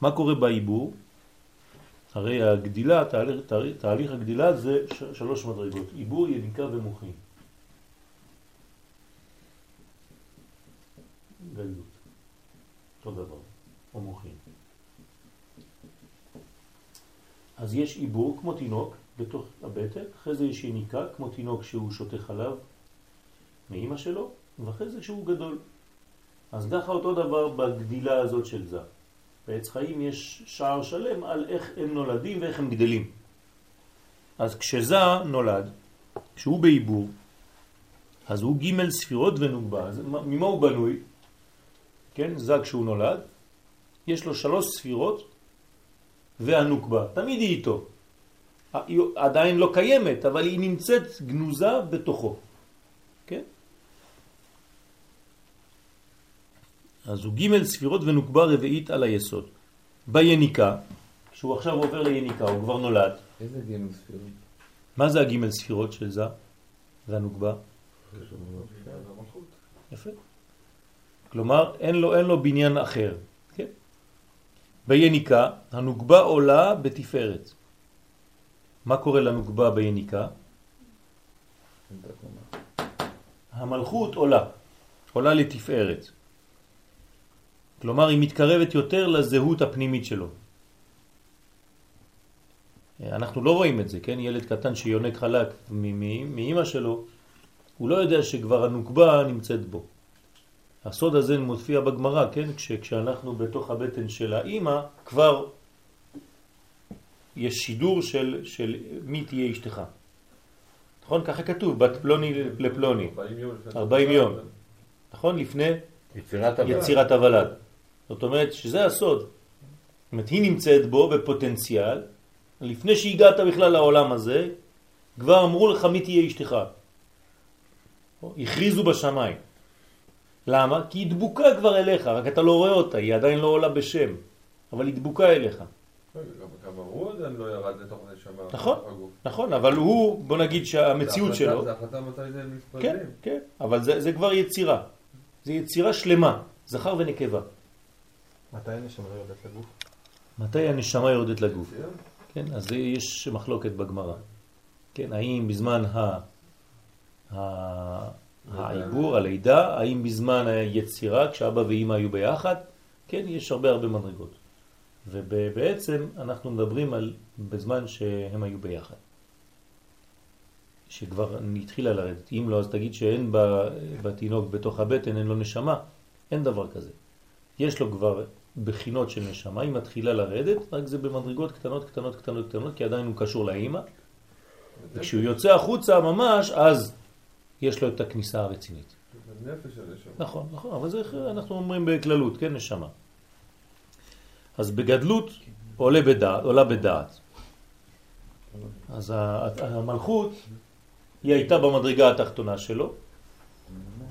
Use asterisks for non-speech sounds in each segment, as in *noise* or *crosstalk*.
מה קורה בעיבור? הרי הגדילה, תהליך, תהליך, הגדילה זה שלוש מדרגות, עיבור, יניקה ומוחין. גלות, אותו דבר, או מוחין. אז יש עיבור כמו תינוק בתוך הבטן, אחרי זה יש יניקה כמו תינוק שהוא שותה חלב מאימא שלו, ואחרי זה שהוא גדול. אז ככה אותו דבר בגדילה הזאת של זה. בעץ חיים יש שער שלם על איך הם נולדים ואיך הם גדלים. אז כשזה נולד, כשהוא בעיבור, אז הוא ג' ספירות ונוגבה. אז ממה הוא בנוי? כן, זה כשהוא נולד, יש לו שלוש ספירות והנוקבה, תמיד היא איתו. עדיין לא קיימת, אבל היא נמצאת גנוזה בתוכו. אז הוא ג' ספירות ונוקבה רביעית על היסוד. ביניקה, כשהוא עכשיו עובר ליניקה, הוא כבר נולד. איזה ג' ספירות? מה זה הג' ספירות של זה והנוקבה? יפה. כלומר, אין לו, אין לו בניין אחר. כן? ביניקה, הנוקבה עולה בתפארת. מה קורה לנוקבה ביניקה? המלכות עולה, עולה לתפארת. כלומר, היא מתקרבת יותר לזהות הפנימית שלו. אנחנו לא רואים את זה, כן? ילד קטן שיונק חלק מאמא שלו, הוא לא יודע שכבר הנוקבה נמצאת בו. הסוד הזה מופיע בגמרא, כן? כש, כשאנחנו בתוך הבטן של האימא, כבר יש שידור של, של מי תהיה אשתך. נכון? ככה כתוב, בת פלוני לפלוני. 40 יום. 40 יום. נכון? לפני יצירת הוולד. זאת אומרת שזה הסוד. זאת אומרת, היא נמצאת בו בפוטנציאל, לפני שהגעת בכלל לעולם הזה, כבר אמרו לך מי תהיה אשתך. הכריזו בשמיים. למה? כי היא דבוקה כבר אליך, רק אתה לא רואה אותה, היא עדיין לא עולה בשם, אבל היא דבוקה אליך. גם הוא עדיין לא ירד לתוך הנשמה. נכון, נכון, אבל הוא, בוא נגיד שהמציאות שלו... זה החלטה מתי זה מתפרדים. כן, כן, אבל זה, זה כבר יצירה. זה יצירה שלמה, זכר ונקבה. מתי הנשמה יורדת לגוף? מתי הנשמה יורדת לגוף? כן, אז יש מחלוקת בגמרא. כן, האם בזמן ה... העיבור, הלידה, האם בזמן היצירה, כשאבא ואמא היו ביחד, כן, יש הרבה הרבה מדרגות. ובעצם אנחנו מדברים על בזמן שהם היו ביחד. שכבר התחילה לרדת. אם לא, אז תגיד שאין בתינוק בתוך הבטן, אין לו נשמה. אין דבר כזה. יש לו כבר בחינות של נשמה, היא מתחילה לרדת, רק זה במדרגות קטנות, קטנות, קטנות, קטנות, כי עדיין הוא קשור לאימא. וכשהוא יוצא החוצה ממש, אז יש לו את הכניסה הרצינית. נכון, נכון, אבל זה אנחנו אומרים בכללות, כן, נשמה. אז בגדלות עולה בדעת, עולה בדעת. אז המלכות, היא הייתה במדרגה התחתונה שלו,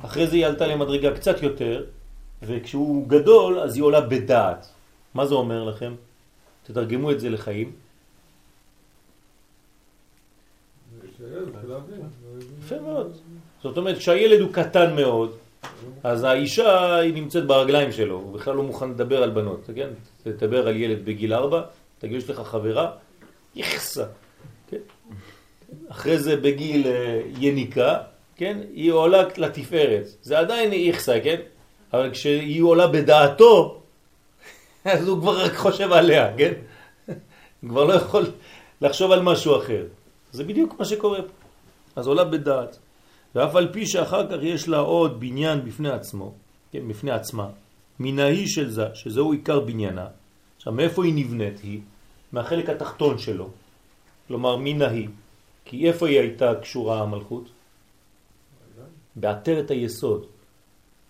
אחרי זה היא עלתה למדרגה קצת יותר, וכשהוא גדול אז היא עולה בדעת. מה זה אומר לכם? תתרגמו את זה לחיים. יפה מאוד. זאת אומרת, כשהילד הוא קטן מאוד, אז האישה היא נמצאת ברגליים שלו, הוא בכלל לא מוכן לדבר על בנות, כן? תדבר על ילד בגיל ארבע, תגיד, יש לך חברה, יחסה, כן? אחרי זה בגיל אה, יניקה, כן? היא עולה לתפארת, זה עדיין יחסה, כן? אבל כשהיא עולה בדעתו, אז הוא כבר רק חושב עליה, כן? הוא כבר לא יכול לחשוב על משהו אחר. זה בדיוק מה שקורה פה. אז עולה בדעת. ואף על פי שאחר כך יש לה עוד בניין בפני עצמו, כן, בפני עצמה, מן ההיא של זה, שזהו עיקר בניינה. עכשיו, מאיפה היא נבנית היא? מהחלק התחתון שלו. כלומר, מן ההיא. כי איפה היא הייתה קשורה המלכות? בעטרת היסוד,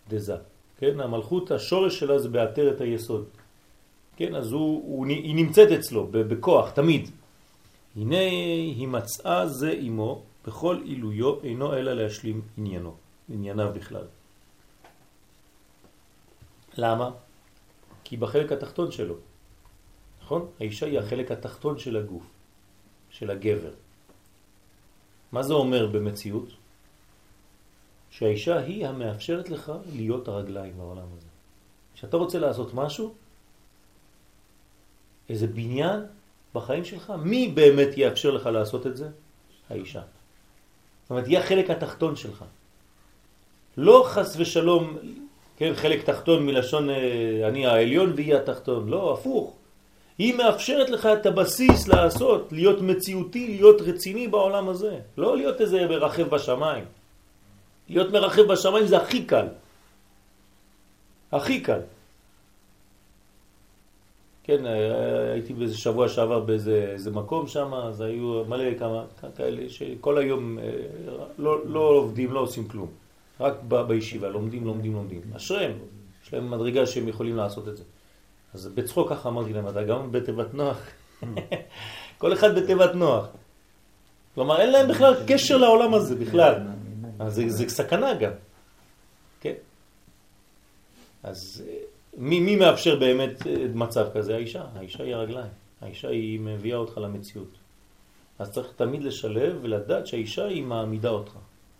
דזה. כן, המלכות, השורש שלה זה בעטרת היסוד. כן, אז הוא, הוא, היא נמצאת אצלו בכוח, תמיד. הנה היא מצאה זה עמו, בכל עילויו אינו אלא להשלים עניינו, ענייניו בכלל. למה? כי בחלק התחתון שלו, נכון? האישה היא החלק התחתון של הגוף, של הגבר. מה זה אומר במציאות? שהאישה היא המאפשרת לך להיות הרגליים בעולם הזה. כשאתה רוצה לעשות משהו, איזה בניין בחיים שלך, מי באמת יאפשר לך לעשות את זה? האישה. זאת אומרת, היא החלק התחתון שלך. לא חס ושלום, כן, חלק תחתון מלשון אה, אני העליון והיא התחתון, לא, הפוך. היא מאפשרת לך את הבסיס לעשות, להיות מציאותי, להיות רציני בעולם הזה. לא להיות איזה מרחב בשמיים. להיות מרחב בשמיים זה הכי קל. הכי קל. כן, אה, הייתי באיזה שבוע שעבר באיזה איזה מקום שם, אז היו מלא כמה כאלה שכל היום אה, לא, לא עובדים, לא עושים כלום. רק ב, בישיבה, לומדים, לומדים, לומדים. אשריהם, יש להם מדרגה שהם יכולים לעשות את זה. אז בצחוק ככה אמרתי להם, אתה גם בתיבת נוח? *laughs* כל אחד בתיבת נוח. כלומר, אין להם בכלל קשר לעולם הזה בכלל. אז זה, זה סכנה גם. כן? אז מי, מי מאפשר באמת אה, מצב כזה? האישה. האישה היא הרגליים. האישה היא מביאה אותך למציאות. אז צריך תמיד לשלב ולדעת שהאישה היא מעמידה אותך.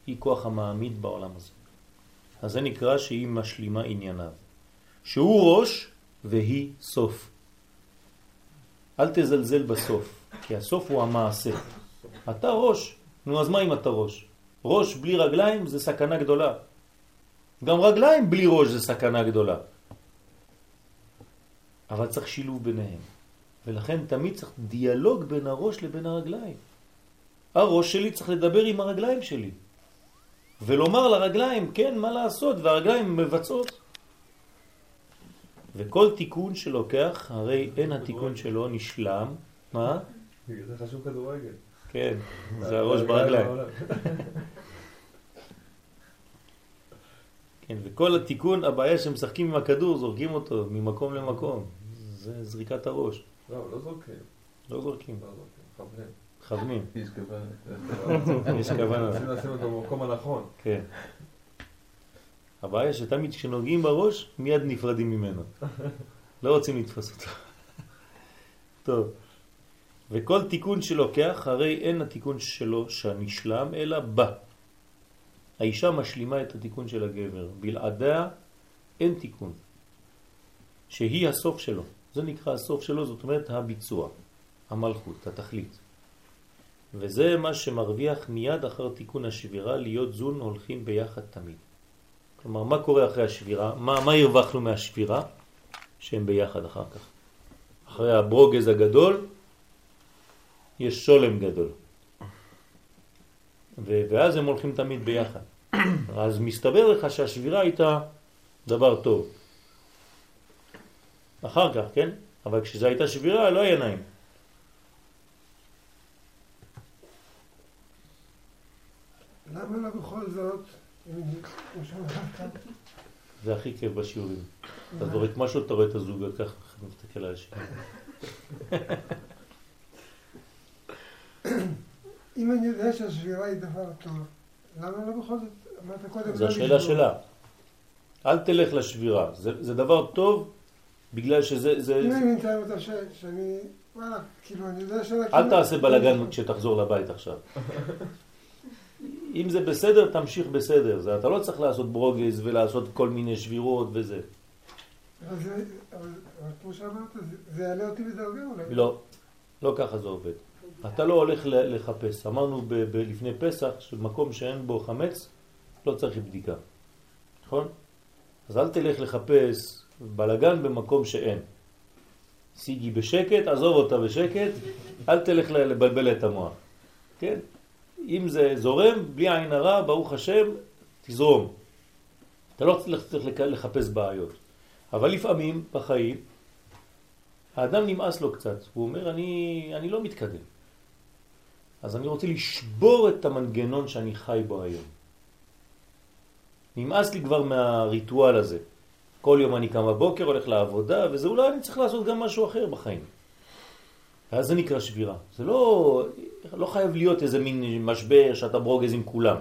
היא כוח המעמיד בעולם הזה. אז זה נקרא שהיא משלימה ענייניו. שהוא ראש והיא סוף. אל תזלזל בסוף, כי הסוף הוא המעשה. אתה ראש, נו אז מה אם אתה ראש? ראש בלי רגליים זה סכנה גדולה. גם רגליים בלי ראש זה סכנה גדולה. אבל צריך שילוב ביניהם. ולכן תמיד צריך דיאלוג בין הראש לבין הרגליים. הראש שלי צריך לדבר עם הרגליים שלי. ולומר לרגליים, כן, מה לעשות, והרגליים מבצעות. וכל תיקון שלוקח, הרי אין התיקון שלו נשלם. מה? זה חשוב כדורגל. כן, *laughs* זה הראש ברגליים. *laughs* כן, וכל התיקון, הבעיה שמשחקים עם הכדור, זורקים אותו ממקום למקום. זה זריקת הראש. לא, לא זורקים. לא זורקים, לא מכוונים. מכוונים. *laughs* יש כוונה. יש כוונה. מנסים לשים אותו במקום הנכון. כן. הבעיה שתמיד כשנוגעים בראש, מיד נפרדים ממנו. לא רוצים לתפוס אותו. טוב. וכל תיקון שלוקח, הרי אין התיקון שלו שנשלם, אלא בא. האישה משלימה את התיקון של הגבר. בלעדיה אין תיקון. שהיא הסוף שלו. זה נקרא הסוף שלו, זאת אומרת הביצוע, המלכות, התכלית. וזה מה שמרוויח מיד אחר תיקון השבירה, להיות זון הולכים ביחד תמיד. כלומר, מה קורה אחרי השבירה? מה, מה הרווחנו מהשבירה? שהם ביחד אחר כך. אחרי הברוגז הגדול, יש שולם גדול. ו- ואז הם הולכים תמיד ביחד. *clears throat* אז מסתבר לך שהשבירה הייתה דבר טוב. אחר כך, כן? אבל כשזו הייתה שבירה לא היה נעים. למה לא בכל זאת, זה הכי כיף בשיעורים. אתה זורק משהו, אתה רואה את הזוג ככה, מסתכל על השני. *laughs* אם אני יודע שהשבירה היא דבר טוב, למה לא בכל זאת, אמרת קודם, זו לא השאלה? שלה. אל תלך לשבירה. זה, זה דבר טוב בגלל שזה... זה, אם. אני מתאר אותה ש- שאני, וואלה, כאילו, אני יודע שאני... אל תעשה בלגן כשתחזור לבית עכשיו. אם זה בסדר, תמשיך בסדר. זה, אתה לא צריך לעשות ברוגז ולעשות כל מיני שבירות וזה. אבל כמו שאמרת, זה יעלה אותי בדרגה אולי. לא, לא ככה זה עובד. אתה לא הולך לחפש. אמרנו לפני פסח שמקום שאין בו חמץ, לא צריך בדיקה. נכון? אז אל תלך לחפש בלגן במקום שאין. סיגי בשקט, עזוב אותה בשקט, אל תלך לבלבל את המוח. כן? אם זה זורם, בלי עין הרע, ברוך השם, תזרום. אתה לא צריך לחפש בעיות. אבל לפעמים בחיים האדם נמאס לו קצת, הוא אומר אני, אני לא מתקדם. אז אני רוצה לשבור את המנגנון שאני חי בו היום. נמאס לי כבר מהריטואל הזה. כל יום אני קם בבוקר, הולך לעבודה, וזה אולי אני צריך לעשות גם משהו אחר בחיים. ואז זה נקרא שבירה. זה לא, לא חייב להיות איזה מין משבר שאתה ברוגז עם כולם.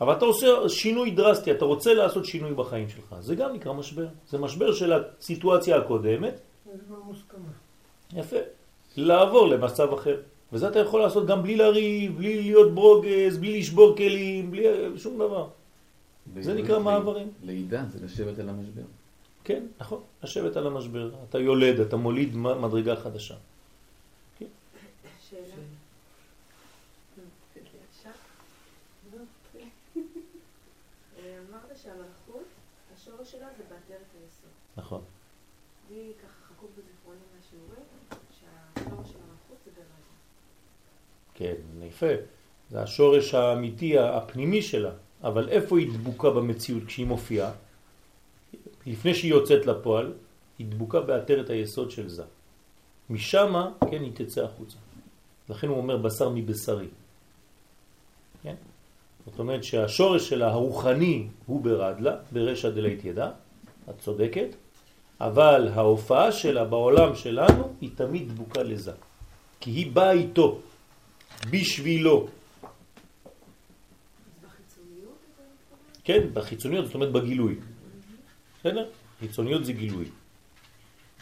אבל אתה עושה שינוי דרסטי, אתה רוצה לעשות שינוי בחיים שלך. זה גם נקרא משבר. זה משבר של הסיטואציה הקודמת, זה כבר מוסכמה. יפה. לעבור למצב אחר. וזה אתה יכול לעשות גם בלי לריב, בלי להיות ברוגז, בלי לשבור כלים, בלי שום דבר. זה נקרא מעברים. לידה זה לשבת על המשבר. כן, נכון, לשבת על המשבר. אתה יולד, אתה מוליד מדרגה חדשה. שאלה. אה, אמרת שהמלכות, השורש שלה זה בעטרת היסוד. נכון. לי ככה חקוק בזיכרוני מהשיעורים, שהשורש של המלכות זה ברז. כן, יפה. זה השורש האמיתי, הפנימי שלה. אבל איפה היא דבוקה במציאות כשהיא מופיעה? לפני שהיא יוצאת לפועל, היא דבוקה בעטרת היסוד של זה. משם, כן, היא תצא החוצה. לכן הוא אומר בשר מבשרי. כן? זאת אומרת שהשורש שלה הרוחני הוא ברדלה, ברשע דלית ידע, את צודקת, אבל ההופעה שלה בעולם שלנו היא תמיד דבוקה לזה. כי היא באה איתו, בשבילו. כן, בחיצוניות, זאת אומרת בגילוי. בסדר? חיצוניות זה גילוי.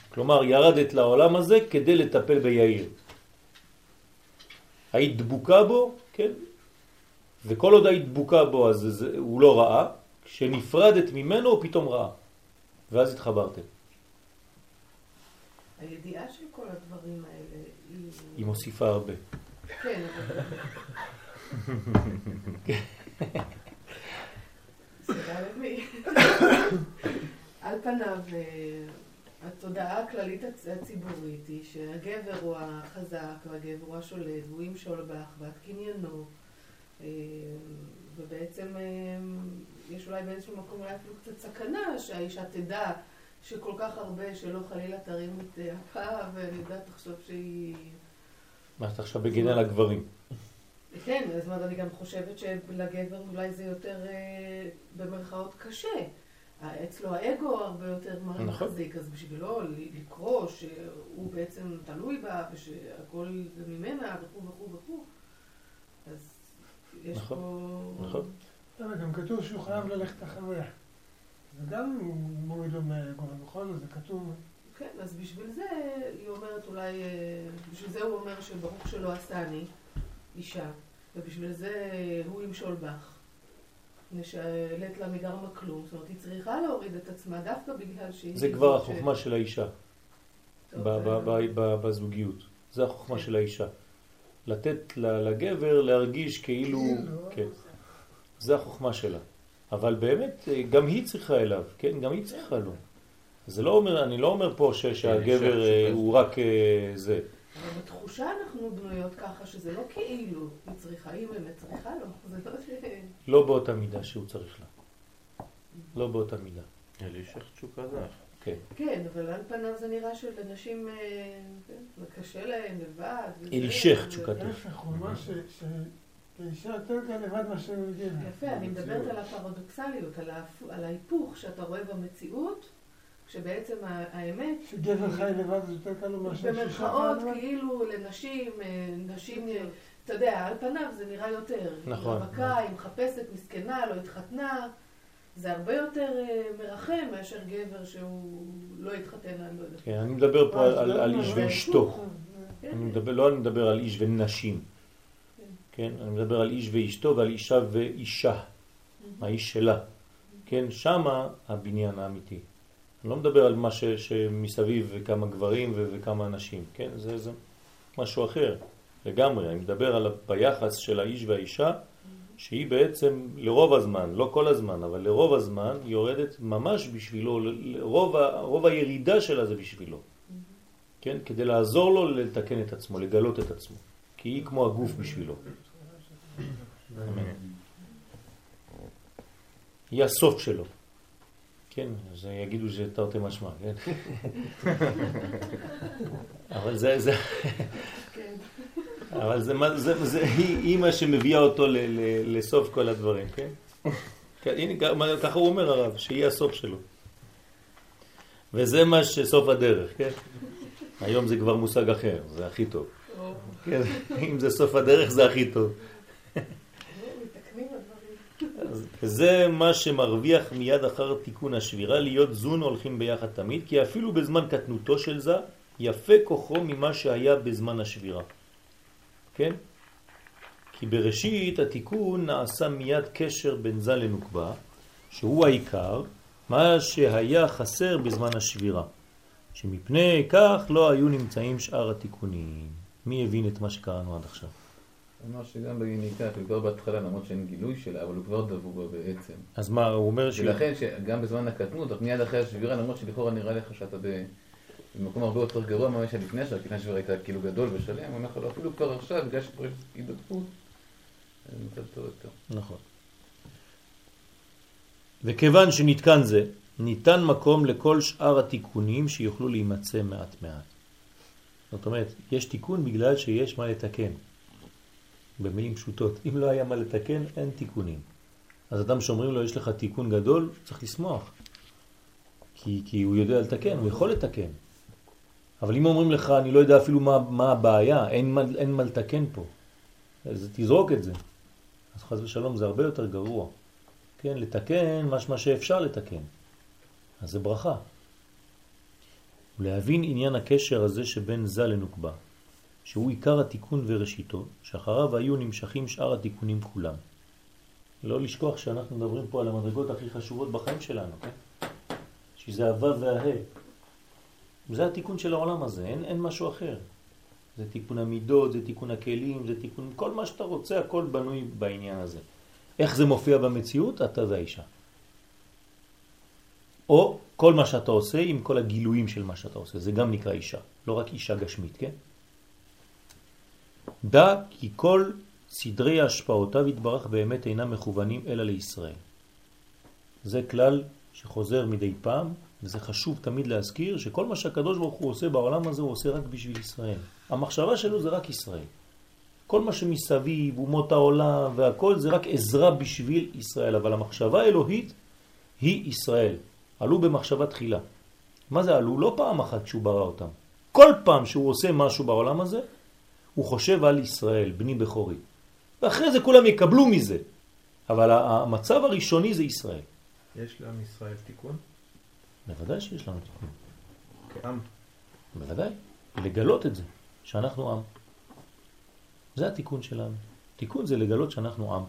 כלומר, ירדת לעולם הזה כדי לטפל ביאיר. היית דבוקה בו, כן? וכל עוד היית דבוקה בו, אז זה, הוא לא ראה. כשנפרדת ממנו, הוא פתאום ראה. ואז התחברתם. הידיעה של כל הדברים האלה היא... היא מוסיפה הרבה. כן, למי? על פניו, אה, התודעה הכללית הצ- הציבורית היא שהגבר הוא החזק והגבר הוא השולט והוא ימשול בך ואת קניינו אה, ובעצם אה, יש אולי באיזשהו מקום אולי אפילו קצת סכנה שהאישה תדע שכל כך הרבה שלא חלילה תרים את אפה ואני יודעת תחשוב שהיא... מה אתה עכשיו בגין על הגברים? כן, זאת אומרת, אני גם חושבת שלגבר אולי זה יותר אה, במרכאות קשה. אה, אצלו האגו הרבה יותר נכון. מחזיק, אז בשבילו לקרוא שהוא בעצם תלוי בה ושהכל זה ממנה וכו' וכו' וכו', אז יש נכון, פה... נכון. אבל גם כתוב שהוא חייב ללכת אחריה. זה גם מוריד לו בכל זאת זה כתוב. כן, אז בשביל זה היא אומרת אולי, אה, בשביל זה הוא אומר שברוך שלא עשני אישה, ובשביל זה הוא ימשול בך. נשאלת לה מגרמה כלום, זאת אומרת, היא צריכה להוריד את עצמה דווקא בגלל שהיא... זה כבר החוכמה של האישה. טוב, ב- ב- ב- ב- בזוגיות. זה החוכמה כן. של האישה. לתת לגבר להרגיש כאילו... כאילו, כן. זה החוכמה שלה. אבל באמת, אה, גם היא צריכה אליו, כן? גם היא צריכה לו. זה לא אומר, אני לא אומר פה ש- שהגבר אישה אה. הוא רק אה, זה. אבל בתחושה אנחנו בנויות ככה שזה לא כאילו היא צריכה, היא באמת צריכה לו, *laughs* זה לא ש... לא באותה מידה שהוא צריך לה. לא באותה מידה. אלישך תשוקה זך. כן. כן, אבל על פניו זה נראה שלנשים, אה, כן, קשה להם לבד. אלישך ו- תשוקתו. להפך, הוא אמר ש- שלאישה יותר קל לבד מאשר לגבר. יפה, אני מדברת על הפרדוקסליות. על ההיפוך שאתה רואה במציאות, כשבעצם האמת, שגבר חי לבד זה יותר קל לו מאשר שאישה במרכאות. כאילו לנשים, אה, נשים, אה, אתה יודע, על פניו זה נראה יותר. נכון. היא רווקה, היא מחפשת, מסכנה, לא התחתנה. זה הרבה יותר אה, מרחם מאשר גבר שהוא לא התחתן, אני לא יודעת. כן, אני מדבר פה על- לא, איש ואשתו. הפוך, כן, אני מדבר, לא אני מדבר על איש ונשים. כן, אני מדבר על איש ואשתו ועל אישה ואישה. האיש שלה. כן, שמה הבניין האמיתי. אני לא מדבר על מה ש, שמסביב וכמה גברים ו, וכמה אנשים, כן? זה, זה משהו אחר לגמרי. אני מדבר על ביחס של האיש והאישה, שהיא בעצם לרוב הזמן, לא כל הזמן, אבל לרוב הזמן יורדת ממש בשבילו, רוב, רוב הירידה שלה זה בשבילו. כן? כדי לעזור לו לתקן את עצמו, לגלות את עצמו. כי היא כמו הגוף בשבילו. אמן. היא הסוף שלו. כן, אז יגידו שזה תרתי משמע, כן? *laughs* אבל זה, זה, כן. אבל זה, מה- זה, זה, היא, מה שמביאה אותו ל, ל, לסוף כל הדברים, כן? כן, הנה, ככה הוא אומר הרב, שהיא הסוף שלו. וזה מה שסוף הדרך, כן? היום זה כבר מושג אחר, זה הכי טוב. כן, אם זה סוף הדרך זה הכי טוב. זה מה שמרוויח מיד אחר תיקון השבירה, להיות זון הולכים ביחד תמיד, כי אפילו בזמן קטנותו של זה, יפה כוחו ממה שהיה בזמן השבירה. כן? כי בראשית התיקון נעשה מיד קשר בין זה לנוקבה, שהוא העיקר, מה שהיה חסר בזמן השבירה, שמפני כך לא היו נמצאים שאר התיקונים. מי הבין את מה שקראנו עד עכשיו? אמר שגם ביניקה, כבר בהתחלה, למרות שאין גילוי שלה, אבל הוא כבר דבוק בה בעצם. אז מה, הוא אומר ש... ולכן שגם בזמן הקטנות, מיד אחרי השבירה, למרות שלכאורה נראה לך שאתה במקום הרבה יותר גרוע ממה שהיה לפני השבירה, כי לפני השבירה הייתה כאילו גדול ושלם, הוא אומר לך, לא, אפילו כבר עכשיו, בגלל שכבר יש זה מצב טוב יותר. נכון. וכיוון שנתקן זה, ניתן מקום לכל שאר התיקונים שיוכלו להימצא מעט מעט. זאת אומרת, יש תיקון בגלל שיש מה לתקן. במילים פשוטות, אם לא היה מה לתקן, אין תיקונים. אז אדם שאומרים לו, יש לך תיקון גדול, צריך לשמוח. כי, כי הוא יודע לתקן, הוא יכול לתקן. אבל אם אומרים לך, אני לא יודע אפילו מה, מה הבעיה, אין מה, אין מה לתקן פה, אז תזרוק את זה. אז חז ושלום זה הרבה יותר גרוע. כן, לתקן משמע שאפשר לתקן. אז זה ברכה. ולהבין עניין הקשר הזה שבין זה לנוקבה, שהוא עיקר התיקון וראשיתו, שאחריו היו נמשכים שאר התיקונים כולם. לא לשכוח שאנחנו מדברים פה על המדרגות הכי חשובות בחיים שלנו, כן? שזה הוו והה. זה התיקון של העולם הזה, אין, אין משהו אחר. זה תיקון המידות, זה תיקון הכלים, זה תיקון, כל מה שאתה רוצה, הכל בנוי בעניין הזה. איך זה מופיע במציאות? אתה והאישה. או כל מה שאתה עושה עם כל הגילויים של מה שאתה עושה, זה גם נקרא אישה, לא רק אישה גשמית, כן? דע כי כל סדרי השפעותיו יתברך באמת אינם מכוונים אלא לישראל. זה כלל שחוזר מדי פעם, וזה חשוב תמיד להזכיר שכל מה שהקדוש ברוך הוא עושה בעולם הזה הוא עושה רק בשביל ישראל. המחשבה שלו זה רק ישראל. כל מה שמסביב, אומות העולם והכל זה רק עזרה בשביל ישראל, אבל המחשבה האלוהית היא ישראל. עלו במחשבה תחילה. מה זה עלו? לא פעם אחת כשהוא ברא אותם. כל פעם שהוא עושה משהו בעולם הזה, הוא חושב על ישראל, בני בכורי. ואחרי זה כולם יקבלו מזה. אבל המצב הראשוני זה ישראל. יש לעם ישראל תיקון? בוודאי שיש לנו תיקון. כעם. בוודאי. לגלות את זה, שאנחנו עם. זה התיקון שלנו. תיקון זה לגלות שאנחנו עם.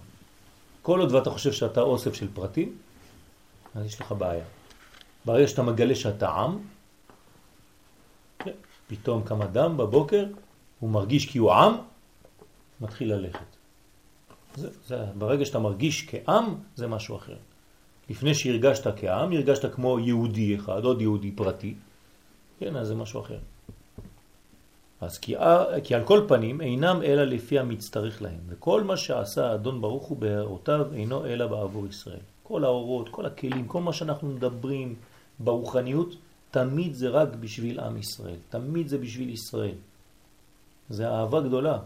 כל עוד ואתה חושב שאתה אוסף של פרטים, אז יש לך בעיה. ברגע שאתה מגלה שאתה עם, כן, פתאום קם אדם בבוקר, הוא מרגיש כי הוא עם, מתחיל ללכת. זה, זה, ברגע שאתה מרגיש כעם, זה משהו אחר. לפני שהרגשת כעם, הרגשת כמו יהודי אחד, עוד יהודי פרטי, כן, אז זה משהו אחר. אז כי, כי על כל פנים אינם אלא לפי המצטרך להם, וכל מה שעשה אדון ברוך הוא בהערותיו אינו אלא בעבור ישראל. כל האורות, כל הכלים, כל מה שאנחנו מדברים ברוחניות, תמיד זה רק בשביל עם ישראל, תמיד זה בשביל ישראל. זה אהבה גדולה.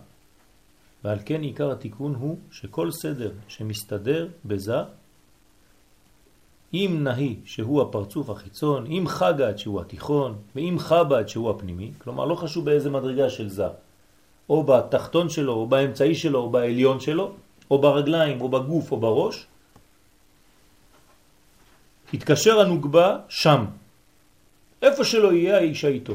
ועל כן עיקר התיקון הוא שכל סדר שמסתדר בזה, אם נהי שהוא הפרצוף החיצון, אם חגת שהוא התיכון, ואם חב"ד שהוא הפנימי, כלומר לא חשוב באיזה מדרגה של זה, או בתחתון שלו, או באמצעי שלו, או בעליון שלו, או ברגליים, או בגוף, או בראש, התקשר הנוגבה שם, איפה שלא יהיה האישה איתו.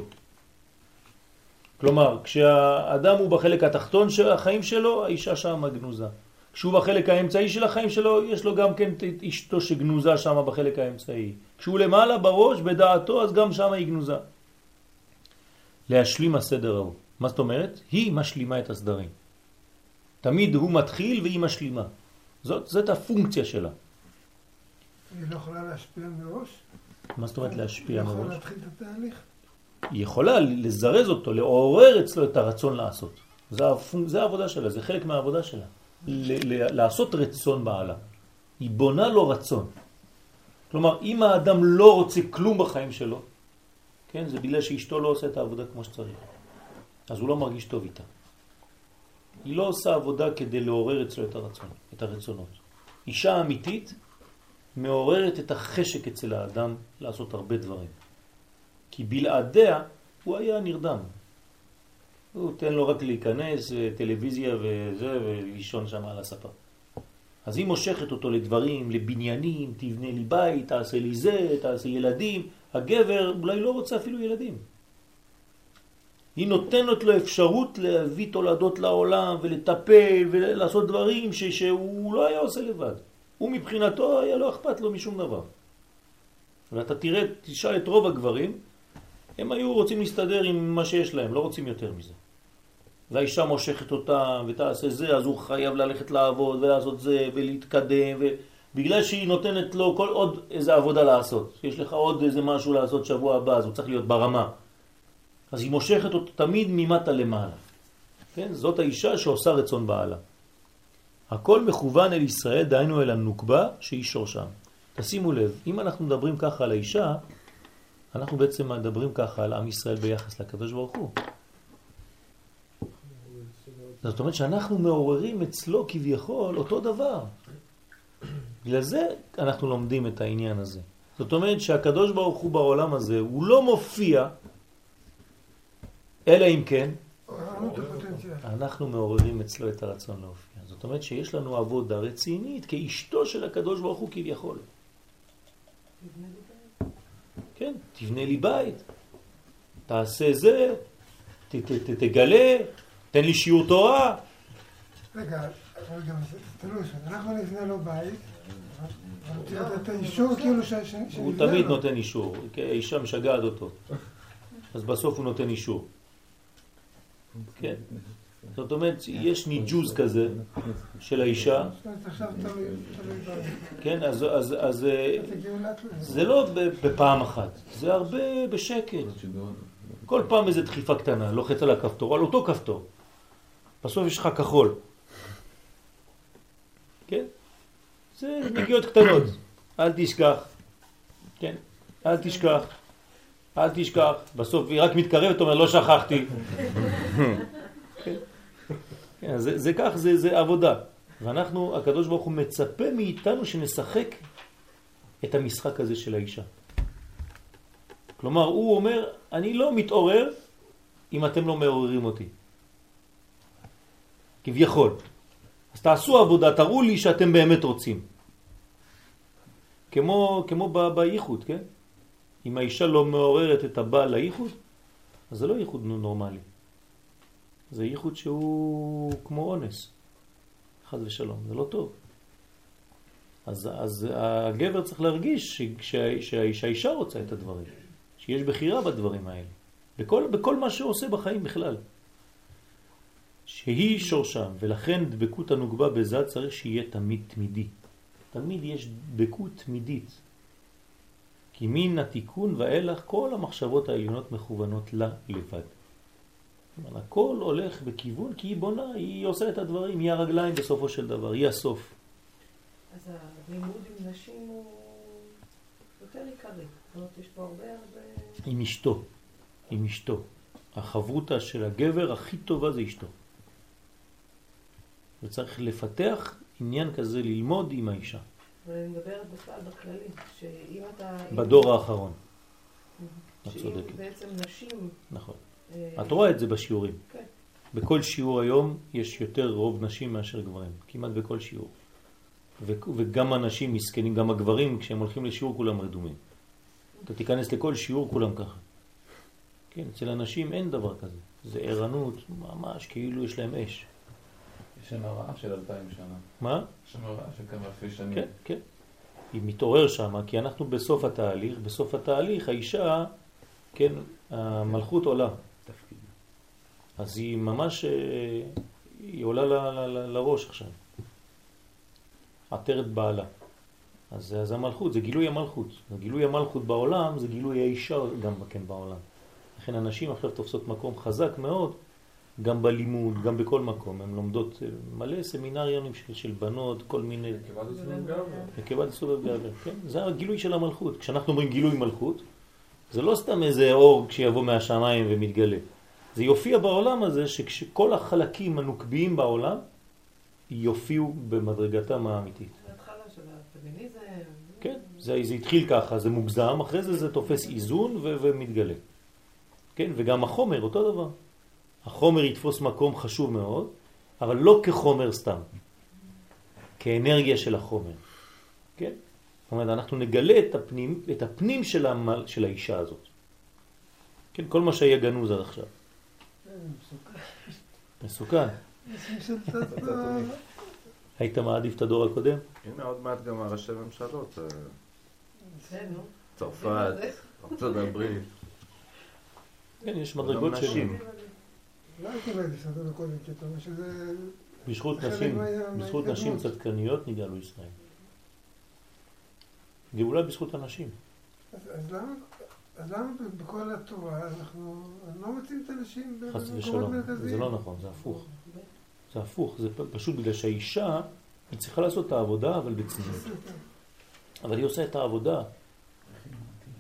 כלומר, כשהאדם הוא בחלק התחתון של החיים שלו, האישה שם גנוזה. כשהוא בחלק האמצעי של החיים שלו, יש לו גם כן את אשתו שגנוזה שם בחלק האמצעי. כשהוא למעלה בראש, בדעתו, אז גם שם היא גנוזה. להשלים הסדר ההוא. מה זאת אומרת? היא משלימה את הסדרים. תמיד הוא מתחיל והיא משלימה. זאת, זאת הפונקציה שלה. היא לא יכולה להשפיע מראש? מה זאת אומרת להשפיע היא יכולה מראש? להתחיל את התהליך? היא יכולה לזרז אותו, לעורר אצלו את הרצון לעשות. זה, הפונק, זה העבודה שלה, זה חלק מהעבודה שלה. לעשות רצון בעלה. היא בונה לו רצון. כלומר, אם האדם לא רוצה כלום בחיים שלו, כן, זה בגלל שאשתו לא עושה את העבודה כמו שצריך. אז הוא לא מרגיש טוב איתה. היא לא עושה עבודה כדי לעורר אצלו את הרצון, את הרצונות. אישה אמיתית מעוררת את החשק אצל האדם לעשות הרבה דברים. כי בלעדיה הוא היה נרדם. הוא תן לו רק להיכנס, אה, טלוויזיה וזה, ולישון שם על הספה. אז היא מושכת אותו לדברים, לבניינים, תבנה לי בית, תעשה לי זה, תעשה ילדים. הגבר אולי לא רוצה אפילו ילדים. היא נותנת לו אפשרות להביא תולדות לעולם ולטפל ולעשות דברים ש שהוא לא היה עושה לבד. הוא מבחינתו היה לא אכפת לו משום דבר. ואתה תראה, תשאל את רוב הגברים, הם היו רוצים להסתדר עם מה שיש להם, לא רוצים יותר מזה. והאישה מושכת אותם ותעשה זה, אז הוא חייב ללכת לעבוד ולעשות זה ולהתקדם, ובגלל שהיא נותנת לו כל עוד איזה עבודה לעשות. יש לך עוד איזה משהו לעשות שבוע הבא, אז הוא צריך להיות ברמה. אז היא מושכת אותו תמיד ממטה למעלה. כן? זאת האישה שעושה רצון בעלה. הכל מכוון אל ישראל, דהיינו אל הנוקבה שהיא שורשם. תשימו לב, אם אנחנו מדברים ככה על האישה, אנחנו בעצם מדברים ככה על עם ישראל ביחס לקדוש ברוך הוא. זאת אומרת שאנחנו מעוררים אצלו כביכול אותו דבר. בגלל זה אנחנו לומדים את העניין הזה. זאת אומרת שהקדוש ברוך הוא בעולם הזה, הוא לא מופיע, אלא אם כן. אנחנו מעוררים אצלו את הרצון להופיע. זאת אומרת שיש לנו עבודה רצינית כאשתו של הקדוש ברוך הוא כביכול. כן, תבנה לי בית, תעשה זה, ת, ת, ת, תגלה, תן לי שיעור תורה. רגע, זה תלוי, אנחנו נבנה לו בית, כאילו הוא תמיד. נותן אישור, כי האישה משגעת אותו. אז בסוף הוא נותן אישור. כן. זאת אומרת, יש ניג'וז כזה של האישה, אומרת. כן, אז, אז, אז זה לא בפעם אחת, זה הרבה בשקט. כל פעם איזו דחיפה קטנה, לוחץ על הכפתור, על אותו כפתור. בסוף יש לך כחול. כן? זה נגיעות קטנות. אל תשכח. כן? אל תשכח. אל תשכח. בסוף היא רק מתקרבת, אומר, לא שכחתי. *laughs* כן? זה, זה כך, זה, זה עבודה. ואנחנו, הקדוש ברוך הוא מצפה מאיתנו שנשחק את המשחק הזה של האישה. כלומר, הוא אומר, אני לא מתעורר אם אתם לא מעוררים אותי. כביכול. אז תעשו עבודה, תראו לי שאתם באמת רוצים. כמו, כמו בייחוד, כן? אם האישה לא מעוררת את הבעל לייחוד, אז זה לא ייחוד נורמלי. זה ייחוד שהוא כמו אונס, חז ושלום, זה לא טוב. אז, אז הגבר צריך להרגיש שהאישה רוצה את הדברים, שיש בחירה בדברים האלה, בכל, בכל מה שעושה בחיים בכלל. שהיא שורשם, ולכן דבקות הנוגבה בזה צריך שיהיה תמיד תמידי. תמיד יש דבקות תמידית. כי מן התיקון ואילך כל המחשבות העליונות מכוונות לה לבד. הכל הולך בכיוון כי היא בונה, היא עושה את הדברים, היא הרגליים בסופו של דבר, היא הסוף. אז הלימוד עם נשים הוא יותר עיקרי. זאת אומרת, יש פה הרבה הרבה... עם אשתו, עם אשתו. החברותה של הגבר הכי טובה זה אשתו. וצריך לפתח עניין כזה, ללמוד עם האישה, ואני מדברת בכלל בכללי, שאם אתה... בדור האחרון. את שאם צודקת. בעצם נשים... נכון. אה, את רואה את זה בשיעורים. כן. בכל שיעור היום יש יותר רוב נשים מאשר גברים, כמעט בכל שיעור. וגם הנשים מסכנים, גם הגברים, כשהם הולכים לשיעור כולם רדומים. אתה תיכנס לכל שיעור כולם ככה. כן, אצל הנשים אין דבר כזה. זה ערנות, ממש כאילו יש להם אש. יש שנה רעה של אלפיים שנה. מה? שנה רעה של כמה אלפי שנים. כן, כן. היא מתעורר שם, כי אנחנו בסוף התהליך, בסוף התהליך האישה, כן, המלכות עולה. תפקיד. אז היא ממש, אה, היא עולה ל, ל, ל, לראש עכשיו. עטרת בעלה. אז, אז המלכות, זה גילוי המלכות. גילוי המלכות בעולם זה גילוי האישה גם כן בעולם. לכן הנשים עכשיו תופסות מקום חזק מאוד, גם בלימוד, גם בכל מקום. הן לומדות אה, מלא סמינריונים של, של בנות, כל מיני... נקבה לסובב גבר, כן? זה הגילוי של המלכות. כשאנחנו אומרים גילוי מלכות, זה לא סתם איזה אור כשיבוא מהשמיים ומתגלה. זה יופיע בעולם הזה שכל החלקים הנוקביים בעולם יופיעו במדרגתם האמיתית. זה התחלה של הפמיניזם. כן, זה, זה התחיל ככה, זה מוגזם, אחרי זה זה תופס איזון ו- ומתגלה. כן, וגם החומר, אותו דבר. החומר יתפוס מקום חשוב מאוד, אבל לא כחומר סתם, כאנרגיה של החומר. כן? זאת אומרת, אנחנו נגלה את הפנים, את הפנים של, המל, של האישה הזאת. כן, כל מה שהיה גנוז עד עכשיו. מסוכן. היית מעדיף את הדור הקודם? הנה עוד מעט גם הראשי ממשלות. אה. צרפת, ארצות הברית. כן, יש מדרגות של... נשים. לא הייתי באיזה סרטון הקודם, שאתה אומר שזה... בזכות. נשים צדקניות נגאלו ישראל. גאולה בזכות הנשים. אז אז למה... אז למה בכל התורה אנחנו לא מוצאים את הנשים במקומות. מרכזיים? זה לא נכון, זה הפוך. זה הפוך, זה פשוט בגלל שהאישה, היא צריכה לעשות את העבודה, אבל בצניעות. אבל היא עושה את העבודה.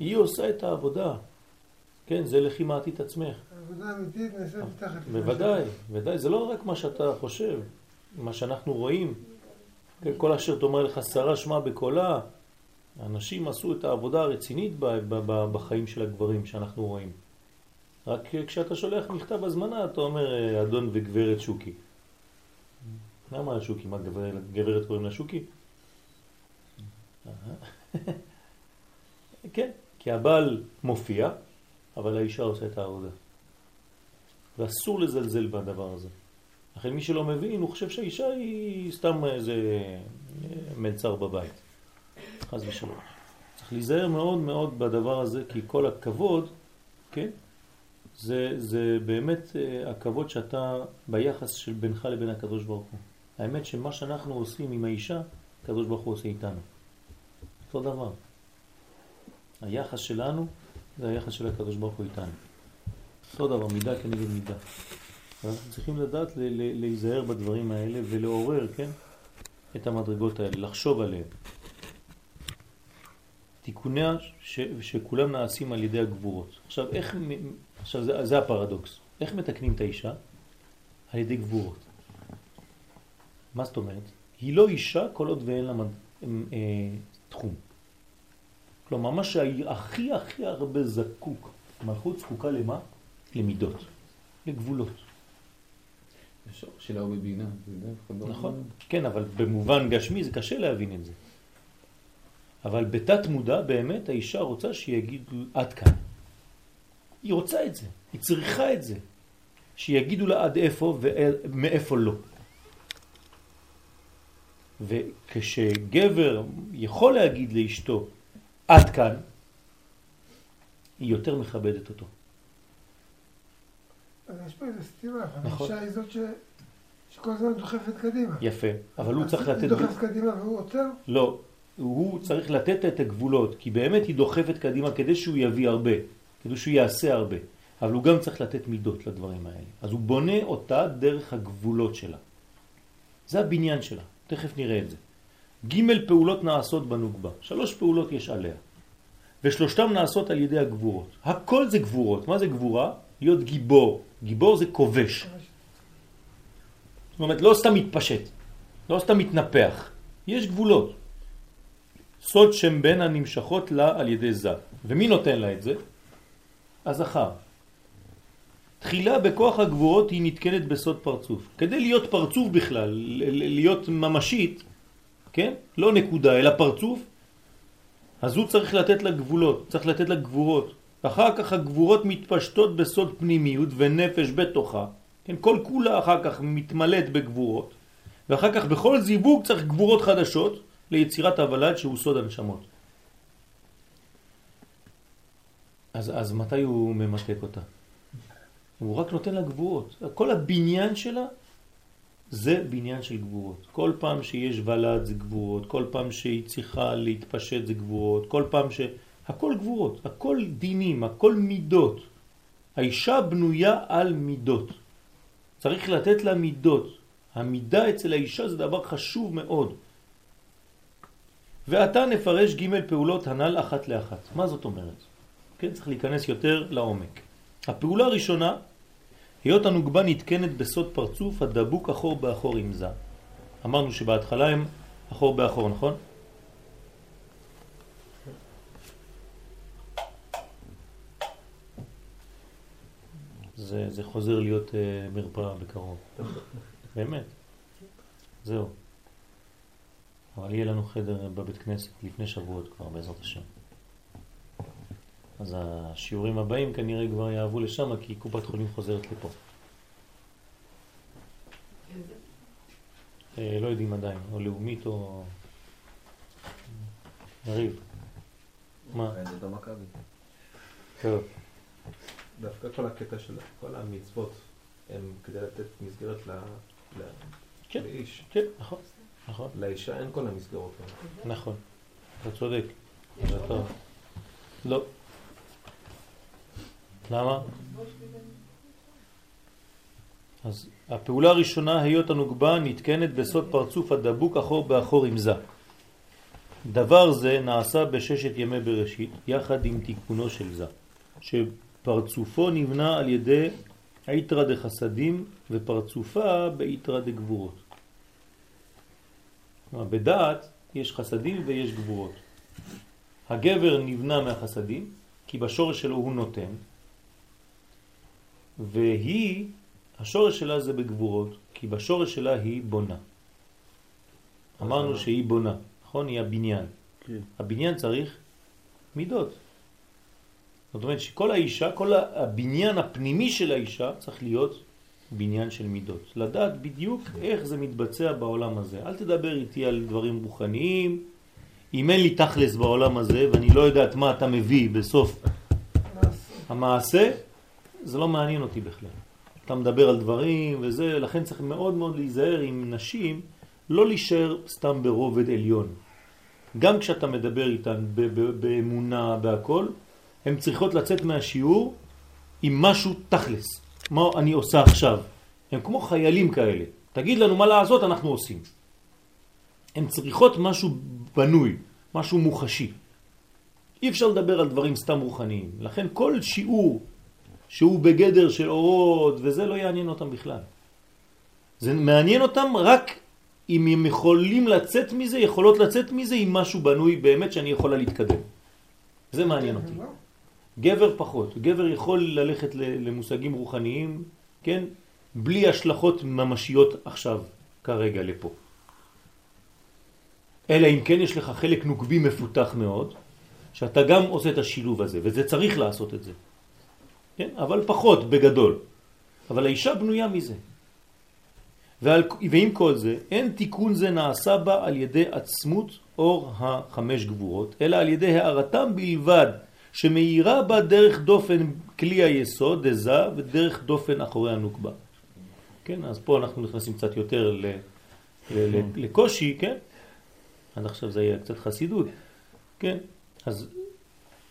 היא עושה את העבודה. כן, זה לכי מעטי את עצמך. העבודה האמיתית נעשית מתחת בוודאי, בוודאי. זה לא רק מה שאתה חושב, מה שאנחנו רואים. כן, כל אשר תאמר לך שרה שמע בקולה. אנשים עשו את העבודה הרצינית בחיים של הגברים שאנחנו רואים. רק כשאתה שולח מכתב הזמנה, אתה אומר אה, אדון וגברת שוקי. למה שוקי? מה, גברת, קוראים לה שוקי? *laughs* כן, כי הבעל מופיע, אבל האישה עושה את העבודה. ואסור לזלזל בדבר הזה. לכן מי שלא מבין, הוא חושב שהאישה היא סתם איזה אה, מלצר בבית. חס ושלום. צריך להיזהר מאוד מאוד בדבר הזה, כי כל הכבוד, כן, זה, זה באמת אה, הכבוד שאתה ביחס של בינך לבין הקדוש ברוך הוא. האמת שמה שאנחנו עושים עם האישה, הקדוש ברוך הוא עושה איתנו. אותו דבר. היחס שלנו זה היחס של הקדוש ברוך הוא איתנו. אותו דבר, מידה כנגד מידה. אנחנו צריכים לדעת להיזהר בדברים האלה ולעורר, כן, את המדרגות האלה, לחשוב עליהם. תיקוניה ש, שכולם נעשים על ידי הגבורות. עכשיו, איך, עכשיו זה, זה הפרדוקס. איך מתקנים את האישה? על ידי גבורות. מה זאת אומרת? היא לא אישה כל עוד ואין לה. אה, תחום. כלומר, מה שהכי הכי הרבה זקוק, מלכות זקוקה למה? למידות, לגבולות. השורש שלה הוא בבינה. זה דווקא לא- נכון. כן, אבל במובן גשמי זה קשה להבין את זה. אבל בתת מודע באמת האישה רוצה שיגידו עד כאן. היא רוצה את זה, היא צריכה את זה. שיגידו לה עד איפה ומאיפה לא. וכשגבר יכול להגיד לאשתו עד כאן, היא יותר מכבדת אותו. אז יש פה איזה סתירה, נכון. האישה היא זאת ש... שכל הזמן דוחפת קדימה. יפה, אבל הוא צריך היא לתת... דוחפת קדימה והוא עוצר? לא, הוא צריך לתת את הגבולות, כי באמת היא דוחפת קדימה כדי שהוא יביא הרבה, כדי שהוא יעשה הרבה, אבל הוא גם צריך לתת מידות לדברים האלה. אז הוא בונה אותה דרך הגבולות שלה. זה הבניין שלה, תכף נראה את זה. ג' פעולות נעשות בנוגבה, שלוש פעולות יש עליה, ושלושתם נעשות על ידי הגבורות. הכל זה גבורות, מה זה גבורה? להיות גיבור, גיבור זה כובש. זאת אומרת, לא סתם מתפשט, לא סתם מתנפח, יש גבולות. סוד שם בן הנמשכות לה על ידי זה. ומי נותן לה את זה? הזכר. תחילה בכוח הגבורות היא נתקנת בסוד פרצוף. כדי להיות פרצוף בכלל, להיות ממשית, כן? לא נקודה, אלא פרצוף, אז הוא צריך לתת לה גבולות, צריך לתת לה גבורות. אחר כך הגבורות מתפשטות בסוד פנימיות ונפש בתוכה. כן? כל כולה אחר כך מתמלאת בגבורות. ואחר כך בכל זיווג צריך גבורות חדשות ליצירת הוולד שהוא סוד הנשמות. אז, אז מתי הוא ממתק אותה? הוא רק נותן לה גבורות. כל הבניין שלה זה בניין של גבורות. כל פעם שיש ולד זה גבורות, כל פעם שהיא צריכה להתפשט זה גבורות, כל פעם ש... הכל גבורות, הכל דינים, הכל מידות. האישה בנויה על מידות. צריך לתת לה מידות. המידה אצל האישה זה דבר חשוב מאוד. ועתה נפרש ג' פעולות הנ"ל אחת לאחת. מה זאת אומרת? כן, צריך להיכנס יותר לעומק. הפעולה הראשונה, היות הנוגבה נתקנת בסוד פרצוף הדבוק אחור באחור עם זה. אמרנו שבהתחלה הם אחור באחור, נכון? זה, זה חוזר להיות uh, מרפאה בקרוב. באמת. זהו. אבל יהיה לנו חדר בבית כנסת לפני שבועות כבר, בעזרת השם. אז השיעורים הבאים כנראה כבר יעבו לשם, כי קופת חולים חוזרת לפה. אה, לא יודעים עדיין, או לאומית או... יריב. מה? את המכבי. טוב. דווקא כל הקטע של כל המצוות הם כדי לתת מסגרת כן. לאיש. כן, נכון, נכון, לאישה אין כל המסגרות האלה. נכון. אתה צודק. אבל אתה... לא. למה? אז הפעולה הראשונה, היות הנוגבה, נתקנת בסוד פרצוף הדבוק אחור באחור עם זה. דבר זה נעשה בששת ימי בראשית, יחד עם תיקונו של זה, שפרצופו נבנה על ידי איתרא דחסדים ופרצופה באיתרא דגבורות. בדעת יש חסדים ויש גבורות. הגבר נבנה מהחסדים, כי בשורש שלו הוא נותן, והיא, השורש שלה זה בגבורות, כי בשורש שלה היא בונה. אמרנו שהיא בונה, נכון? היא הבניין. כן. הבניין צריך מידות. זאת אומרת שכל האישה, כל הבניין הפנימי של האישה צריך להיות בניין של מידות. לדעת בדיוק איך זה מתבצע בעולם הזה. אל תדבר איתי על דברים רוחניים. אם אין לי תכלס בעולם הזה ואני לא יודעת מה אתה מביא בסוף המעשה, זה לא מעניין אותי בכלל. אתה מדבר על דברים וזה, לכן צריך מאוד מאוד להיזהר עם נשים, לא להישאר סתם ברובד עליון. גם כשאתה מדבר איתן באמונה, בהכל, הן צריכות לצאת מהשיעור עם משהו תכלס. מה אני עושה עכשיו? הם כמו חיילים כאלה. תגיד לנו מה לעשות, אנחנו עושים. הן צריכות משהו בנוי, משהו מוחשי. אי אפשר לדבר על דברים סתם רוחניים. לכן כל שיעור שהוא בגדר של אורות וזה לא יעניין אותם בכלל. זה מעניין אותם רק אם הם יכולים לצאת מזה, יכולות לצאת מזה עם משהו בנוי באמת שאני יכולה להתקדם. זה מעניין אותי. גבר פחות. גבר יכול ללכת למושגים רוחניים, כן? בלי השלכות ממשיות עכשיו, כרגע, לפה. אלא אם כן יש לך חלק נוקבי מפותח מאוד, שאתה גם עושה את השילוב הזה, וזה צריך לעשות את זה. כן? אבל פחות, בגדול. אבל האישה בנויה מזה. ועל, ועם כל זה, אין תיקון זה נעשה בה על ידי עצמות אור החמש גבורות, אלא על ידי הערתם בלבד, שמאירה בה דרך דופן כלי היסוד, דזה, ודרך דופן אחורי הנוקבה. כן, אז פה אנחנו נכנסים קצת יותר ל, ל, ל, לקושי, כן? עד עכשיו זה היה קצת חסידות, כן? אז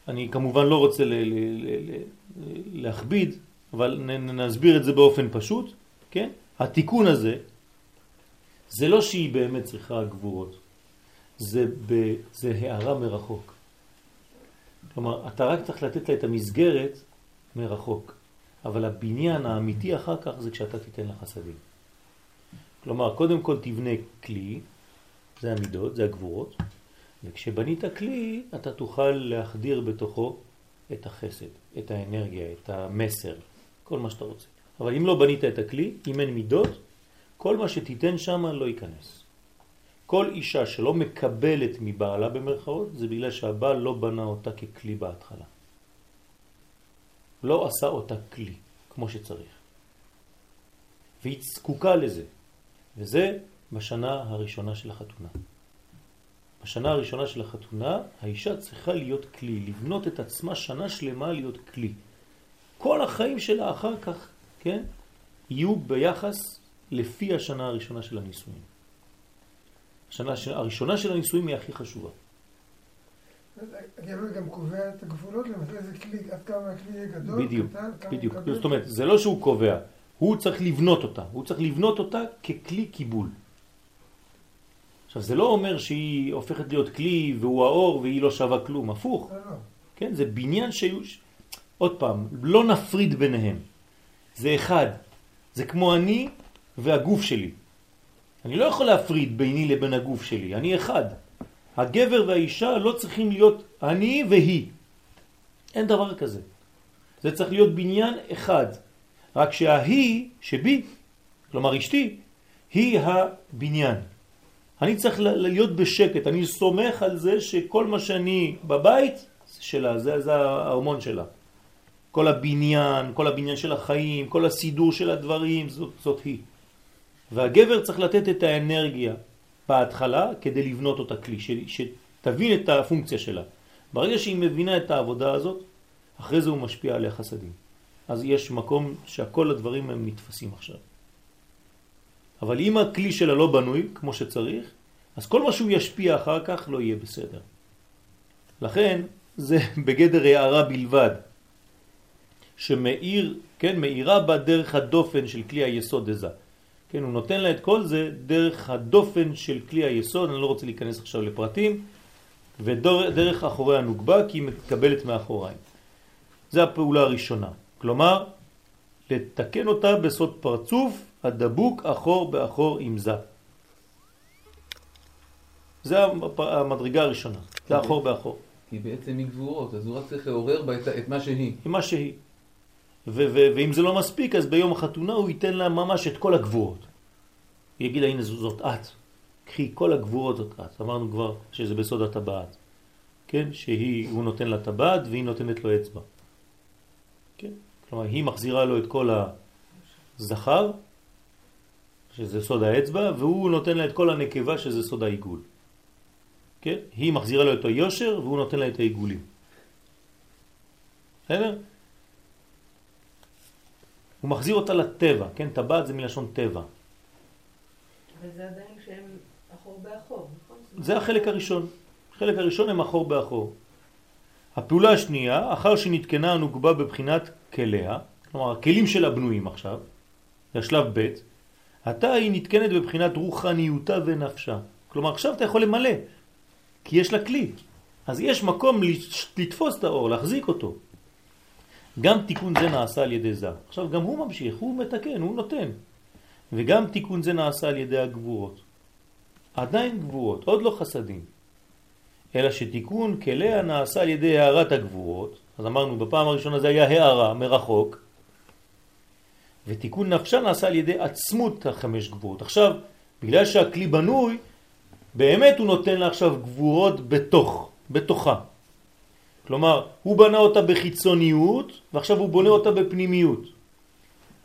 אני כמובן לא רוצה ל, ל, ל, ל, להכביד, אבל נ, נסביר את זה באופן פשוט, כן? התיקון הזה, זה לא שהיא באמת צריכה גבורות, זה, ב, זה הערה מרחוק. כלומר, אתה רק צריך לתת לה את המסגרת מרחוק, אבל הבניין האמיתי אחר כך זה כשאתה תיתן לה חסדים. כלומר, קודם כל תבנה כלי, זה המידות, זה הגבורות, וכשבנית כלי, אתה תוכל להחדיר בתוכו את החסד, את האנרגיה, את המסר, כל מה שאתה רוצה. אבל אם לא בנית את הכלי, אם אין מידות, כל מה שתיתן שם לא ייכנס. כל אישה שלא מקבלת מבעלה במרכאות, זה בגלל שהבעל לא בנה אותה ככלי בהתחלה. לא עשה אותה כלי, כמו שצריך. והיא זקוקה לזה. וזה בשנה הראשונה של החתונה. בשנה הראשונה של החתונה, האישה צריכה להיות כלי, לבנות את עצמה שנה שלמה להיות כלי. כל החיים שלה אחר כך, כן, יהיו ביחס לפי השנה הראשונה של הנישואים. השנה הראשונה של הנישואים היא הכי חשובה. הגבר גם קובע את הגבולות, למתי זה כלי, עד כמה הכלי יהיה גדול, בדיוק, קטן, כמה בדיוק. מקבל. זאת אומרת, זה לא שהוא קובע, הוא צריך לבנות אותה. הוא צריך לבנות אותה ככלי קיבול. עכשיו, זה לא אומר שהיא הופכת להיות כלי והוא האור והיא לא שווה כלום, הפוך. לא, לא. כן, זה בניין שיהיו... עוד פעם, לא נפריד ביניהם. זה אחד. זה כמו אני והגוף שלי. אני לא יכול להפריד ביני לבין הגוף שלי, אני אחד. הגבר והאישה לא צריכים להיות אני והיא. אין דבר כזה. זה צריך להיות בניין אחד. רק שההיא שבי, כלומר אשתי, היא הבניין. אני צריך להיות בשקט, אני סומך על זה שכל מה שאני בבית זה שלה, זה, זה ההרמון שלה. כל הבניין, כל הבניין של החיים, כל הסידור של הדברים, זאת, זאת היא. והגבר צריך לתת את האנרגיה בהתחלה כדי לבנות אותה כלי, שתבין את הפונקציה שלה. ברגע שהיא מבינה את העבודה הזאת, אחרי זה הוא משפיע עליה חסדים. אז יש מקום שהכל הדברים הם נתפסים עכשיו. אבל אם הכלי שלה לא בנוי כמו שצריך, אז כל מה שהוא ישפיע אחר כך לא יהיה בסדר. לכן זה *laughs* בגדר הערה בלבד, שמאיר, כן, מאירה בה דרך הדופן של כלי היסוד הזה. כן, הוא נותן לה את כל זה דרך הדופן של כלי היסוד, אני לא רוצה להיכנס עכשיו לפרטים, ודרך אחורי הנוגבה, כי היא מקבלת מאחוריים. זה הפעולה הראשונה. כלומר, לתקן אותה בסוד פרצוף הדבוק אחור באחור עם זה. זה המדרגה הראשונה, זה אחור באחור. כי בעצם היא גבורות, אז הוא רק צריך לעורר בה את, את מה שהיא. מה שהיא. ואם זה לא מספיק, אז ביום החתונה הוא ייתן לה ממש את כל הגבורות. יגיד לה, הנה זאת את. קחי, כל הגבורות זאת את. אמרנו כבר שזה בסוד הטבעת. כן? שהוא נותן לה טבעת והיא נותנת לו אצבע. כן? כלומר, היא מחזירה לו את כל הזכר, שזה סוד האצבע, והוא נותן לה את כל הנקבה, שזה סוד העיגול. כן? היא מחזירה לו את היושר, והוא נותן לה את העיגולים. בסדר? הוא מחזיר אותה לטבע, כן? טבעת זה מלשון טבע. וזה עדיין שהם אחור באחור, נכון? זה החלק הראשון. החלק הראשון הם אחור באחור. הפעולה השנייה, אחר שנתקנה הנוגבה בבחינת כליה, כלומר הכלים שלה בנויים עכשיו, זה השלב ב', עתה היא נתקנת בבחינת רוחניותה ונפשה. כלומר עכשיו אתה יכול למלא, כי יש לה כלי. אז יש מקום לתפוס את האור, להחזיק אותו. גם תיקון זה נעשה על ידי זה. עכשיו גם הוא ממשיך, הוא מתקן, הוא נותן. וגם תיקון זה נעשה על ידי הגבורות. עדיין גבורות, עוד לא חסדים. אלא שתיקון כליה נעשה על ידי הערת הגבורות, אז אמרנו בפעם הראשונה זה היה הערה מרחוק, ותיקון נפשה נעשה על ידי עצמות החמש גבורות. עכשיו, בגלל שהכלי בנוי, באמת הוא נותן לה עכשיו גבורות בתוך, בתוכה. כלומר, הוא בנה אותה בחיצוניות, ועכשיו הוא בונה אותה בפנימיות.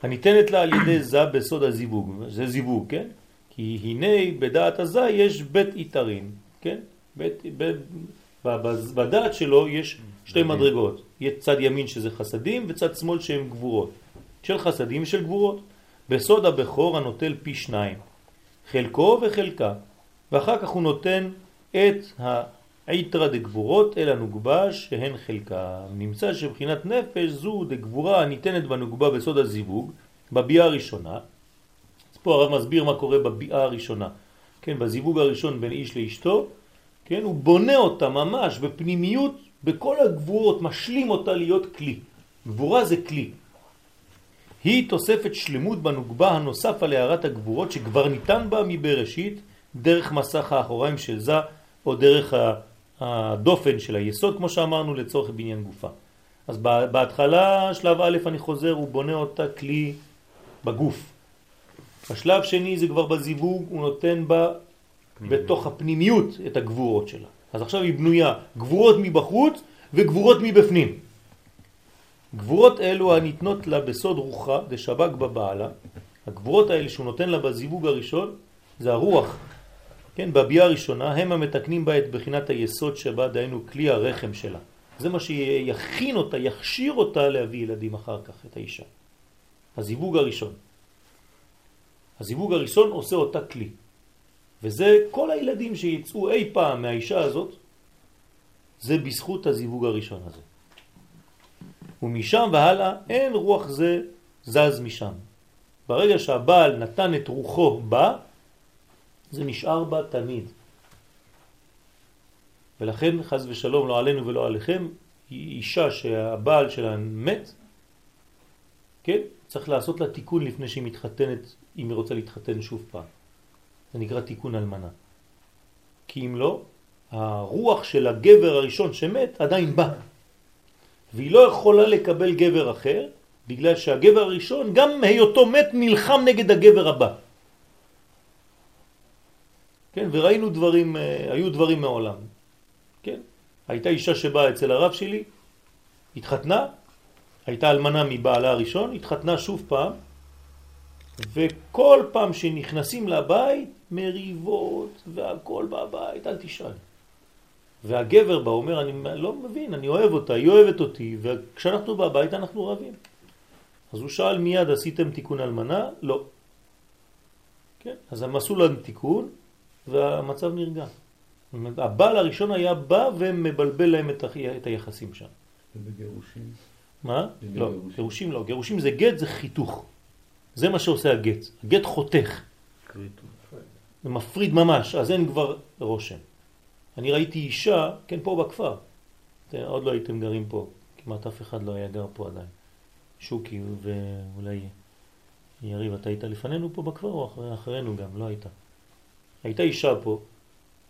הניתנת לה על ידי זה בסוד הזיווג, זה זיווג, כן? כי הנה בדעת הזה יש בית איתרין, כן? בית, בית, בדעת שלו יש שתי מדרגות, יש צד ימין שזה חסדים וצד שמאל שהם גבורות, של חסדים ושל גבורות. בסוד הבכור הנוטל פי שניים, חלקו וחלקה, ואחר כך הוא נותן את היתרה דגבורות אל הנוגבה שהן חלקה. נמצא שבחינת נפש זו דגבורה הניתנת בנוגבה בסוד הזיווג, בביאה הראשונה. אז פה הרב מסביר מה קורה בביאה הראשונה. כן, בזיווג הראשון בין איש לאשתו, כן, הוא בונה אותה ממש בפנימיות, בכל הגבורות, משלים אותה להיות כלי. גבורה זה כלי. היא תוספת שלמות בנוגבה הנוסף על הערת הגבורות שכבר ניתן בה מבראשית דרך מסך האחוריים של זה או דרך הדופן של היסוד כמו שאמרנו לצורך בניין גופה. אז בהתחלה שלב א' אני חוזר הוא בונה אותה כלי בגוף. בשלב שני זה כבר בזיווג הוא נותן בה בתוך הפנימיות את הגבורות שלה. אז עכשיו היא בנויה גבורות מבחוץ וגבורות מבפנים. גבורות אלו הניתנות לה בסוד רוחה דשבק בבעלה, הגבורות האלה שהוא נותן לה בזיווג הראשון, זה הרוח, כן, בביאה הראשונה, הם המתקנים בה את בחינת היסוד שבה דהיינו כלי הרחם שלה. זה מה שיכין אותה, יכשיר אותה להביא ילדים אחר כך, את האישה. הזיווג הראשון. הזיווג הראשון עושה אותה כלי. וזה כל הילדים שיצאו אי פעם מהאישה הזאת, זה בזכות הזיווג הראשון הזה. ומשם והלאה אין רוח זה זז משם. ברגע שהבעל נתן את רוחו בה, זה נשאר בה תמיד. ולכן חז ושלום לא עלינו ולא עליכם, אישה שהבעל שלה מת, כן? צריך לעשות לה תיקון לפני שהיא מתחתנת, אם היא רוצה להתחתן שוב פעם. זה נקרא תיקון אלמנה. כי אם לא, הרוח של הגבר הראשון שמת עדיין בא. והיא לא יכולה לקבל גבר אחר, בגלל שהגבר הראשון, גם היותו מת, נלחם נגד הגבר הבא. כן, וראינו דברים, אה, היו דברים מעולם. כן, הייתה אישה שבאה אצל הרב שלי, התחתנה, הייתה אלמנה מבעלה הראשון, התחתנה שוב פעם, וכל פעם שנכנסים לבית, מריבות והכל בבית, אל תשאל. והגבר בא אומר, אני לא מבין, אני אוהב אותה, היא אוהבת אותי, וכשאנחנו בבית אנחנו רבים. אז הוא שאל מיד, עשיתם תיקון אלמנה? לא. כן, אז הם עשו להם תיקון, והמצב נרגע. הבעל הראשון היה בא ומבלבל להם את, את היחסים שם. ובגירושים? מה? לא, גירושים לא. גירושים זה גט, זה חיתוך. זה מה שעושה הגט. הגט חותך. זה מפריד ממש, אז אין כבר רושם. אני ראיתי אישה, כן, פה בכפר. עוד לא הייתם גרים פה, כמעט אף אחד לא היה גר פה עדיין. שוקי ואולי יריב, אתה היית לפנינו פה בכפר או אחרי, אחרינו גם? לא הייתה. הייתה אישה פה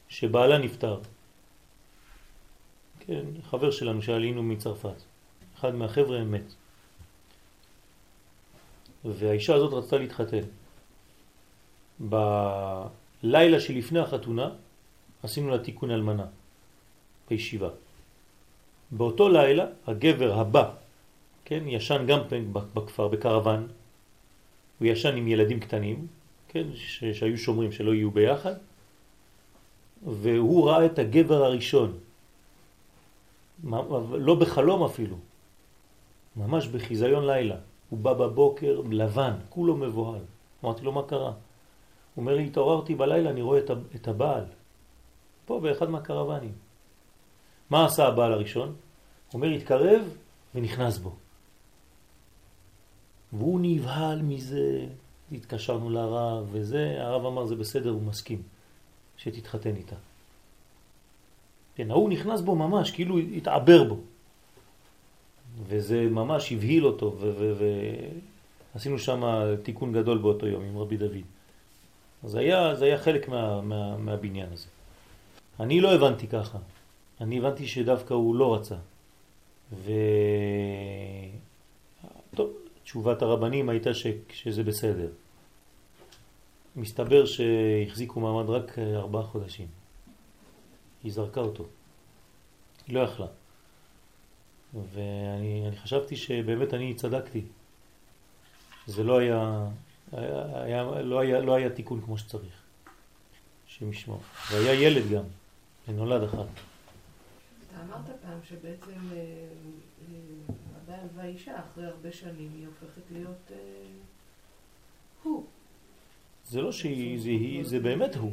שבעלה נפטר. כן, חבר שלנו שעלינו מצרפת. אחד מהחבר'ה מת. והאישה הזאת רצתה להתחתן. בלילה שלפני החתונה עשינו לה תיקון אלמנה בישיבה. באותו לילה הגבר הבא, כן, ישן גם בכפר, בקרוון, הוא ישן עם ילדים קטנים, כן, שהיו שומרים שלא יהיו ביחד, והוא ראה את הגבר הראשון, לא בחלום אפילו, ממש בחיזיון לילה. הוא בא בבוקר לבן, כולו מבוהל. אמרתי לו, מה קרה? הוא אומר לי, התעוררתי בלילה, אני רואה את הבעל. פה באחד מהקרבנים. מה עשה הבעל הראשון? הוא אומר, התקרב ונכנס בו. והוא נבהל מזה, התקשרנו לרב וזה, הרב אמר זה בסדר, הוא מסכים שתתחתן איתה. כן, ההוא נכנס בו ממש, כאילו התעבר בו. וזה ממש הבהיל אותו, ועשינו שם תיקון גדול באותו יום עם רבי דוד. אז היה, זה היה חלק מה, מה, מהבניין הזה. אני לא הבנתי ככה. אני הבנתי שדווקא הוא לא רצה. ו... טוב, תשובת הרבנים הייתה ש... שזה בסדר. מסתבר שהחזיקו מעמד רק ארבעה חודשים. היא זרקה אותו. היא לא יכלה. ואני חשבתי שבאמת אני צדקתי. זה לא היה, היה, היה, לא, היה, לא היה תיקון כמו שצריך, שמשמור. והיה ילד גם, ונולד אחת. אתה אמרת פעם שבעצם אה, אה, הבעל והאישה אחרי הרבה שנים היא הופכת להיות אה, הוא. זה לא שהיא, זה היא, זה באמת הוא.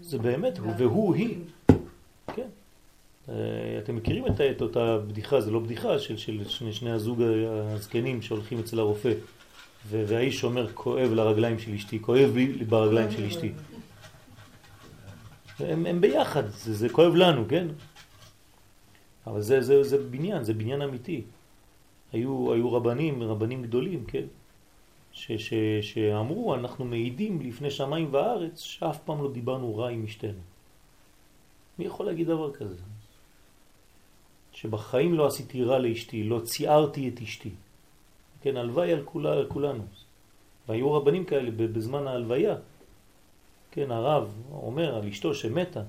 זה באמת הוא, והוא היא. כן. אה, אתם מכירים את אותה בדיחה, זה לא בדיחה, של, של שני, שני הזוג הזקנים שהולכים אצל הרופא והאיש אומר כואב לרגליים של אשתי, כואב לי ברגליים של אשתי. הם, הם ביחד, זה, זה כואב לנו, כן? אבל זה, זה, זה בניין, זה בניין אמיתי. היו, היו רבנים, רבנים גדולים, כן? ש, ש, שאמרו, אנחנו מעידים לפני שמיים וארץ, שאף פעם לא דיברנו רע עם אשתנו. מי יכול להגיד דבר כזה? שבחיים לא עשיתי רע לאשתי, לא ציערתי את אשתי. כן, הלוואי על, כולה, על כולנו. והיו רבנים כאלה בזמן ההלוויה. כן, הרב אומר על אשתו שמתה,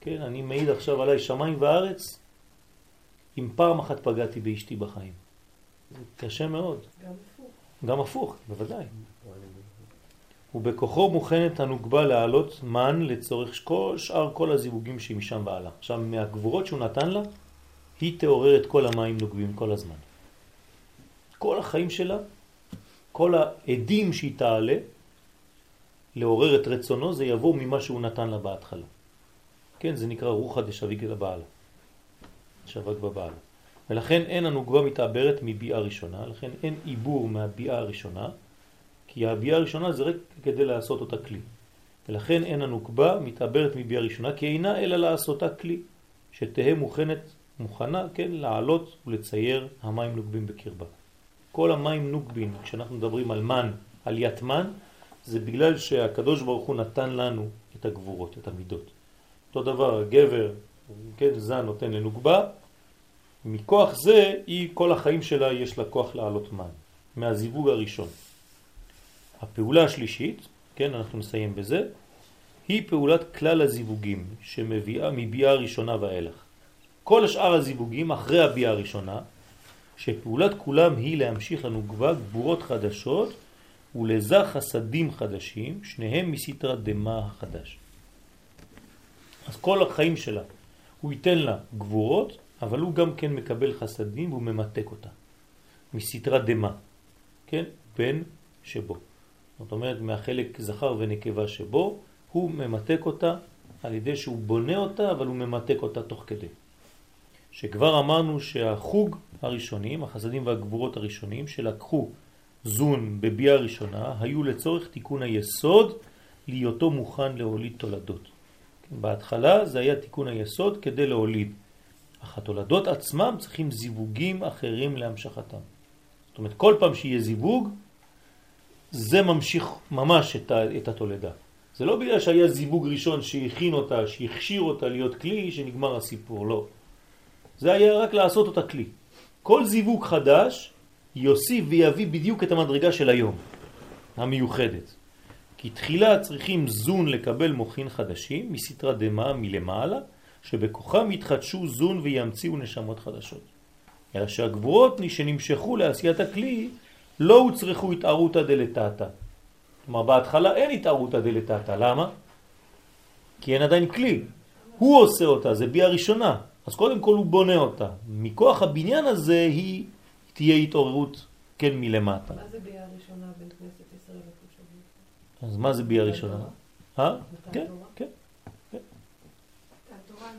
כן, אני מעיד עכשיו עליי שמיים וארץ, אם פעם אחת פגעתי באשתי בחיים. זה קשה מאוד. גם. גם הפוך, בוודאי. ובכוחו מוכנת הנוגבה להעלות מן לצורך כל שאר כל הזיווגים שהיא משם בעלה. עכשיו, מהגבורות שהוא נתן לה, היא תעורר את כל המים נוגבים כל הזמן. כל החיים שלה, כל העדים שהיא תעלה, לעורר את רצונו, זה יבוא ממה שהוא נתן לה בהתחלה. כן, זה נקרא רוחא דשביק לבעל. שווק בבעל. ולכן אין הנוגבה מתעברת מביאה ראשונה, לכן אין עיבור מהביאה הראשונה, כי הביאה הראשונה זה רק כדי לעשות אותה כלי. ולכן אין הנוקבה מתעברת מביאה ראשונה, כי אינה אלא לעשותה כלי, שתהא מוכנת מוכנה, כן, לעלות ולצייר המים נוגבים בקרבה. כל המים נוגבים, כשאנחנו מדברים על מן, עליית מן, זה בגלל שהקדוש ברוך הוא נתן לנו את הגבורות, את המידות. אותו דבר, הגבר, כן, זן נותן לנוגבה, מכוח זה, היא, כל החיים שלה יש לה כוח לעלות מן, מהזיווג הראשון. הפעולה השלישית, כן, אנחנו נסיים בזה, היא פעולת כלל הזיווגים שמביאה מביאה ראשונה ואילך. כל השאר הזיווגים אחרי הביאה הראשונה, שפעולת כולם היא להמשיך לנו כבר גבורות חדשות ולזך חסדים חדשים, שניהם מסתרה דמה החדש. אז כל החיים שלה הוא ייתן לה גבורות, אבל הוא גם כן מקבל חסדים והוא ממתק אותה. מסתרה דמה, כן? בן שבו. זאת אומרת, מהחלק זכר ונקבה שבו, הוא ממתק אותה על ידי שהוא בונה אותה, אבל הוא ממתק אותה תוך כדי. שכבר אמרנו שהחוג הראשונים, החסדים והגבורות הראשונים, שלקחו זון בביאה הראשונה, היו לצורך תיקון היסוד להיותו מוכן להוליד תולדות. בהתחלה זה היה תיקון היסוד כדי להוליד. אך התולדות עצמם צריכים זיווגים אחרים להמשכתם. זאת אומרת, כל פעם שיהיה זיווג, זה ממשיך ממש את, התולדה. זה לא בגלל שהיה זיווג ראשון שהכין אותה, שהכשיר אותה להיות כלי, שנגמר הסיפור, לא. זה היה רק לעשות אותה כלי. כל זיווג חדש יוסיף ויביא בדיוק את המדרגה של היום, המיוחדת. כי תחילה צריכים זון לקבל מוכין חדשים מסתרה דמה מלמעלה, שבכוחם יתחדשו זון וימציאו נשמות חדשות. אלא שהגבורות שנמשכו לעשיית הכלי לא הוצרכו התערותא דלתתא. כלומר בהתחלה אין התערותא דלתתא, למה? כי אין עדיין כלי. הוא עושה אותה, זה בי הראשונה. אז קודם כל הוא בונה אותה. מכוח הבניין הזה היא תהיה התעוררות כן מלמטה. מה זה ביאה ראשונה בין כנסת ישראל אז מה זה בי הראשונה? אה? כן.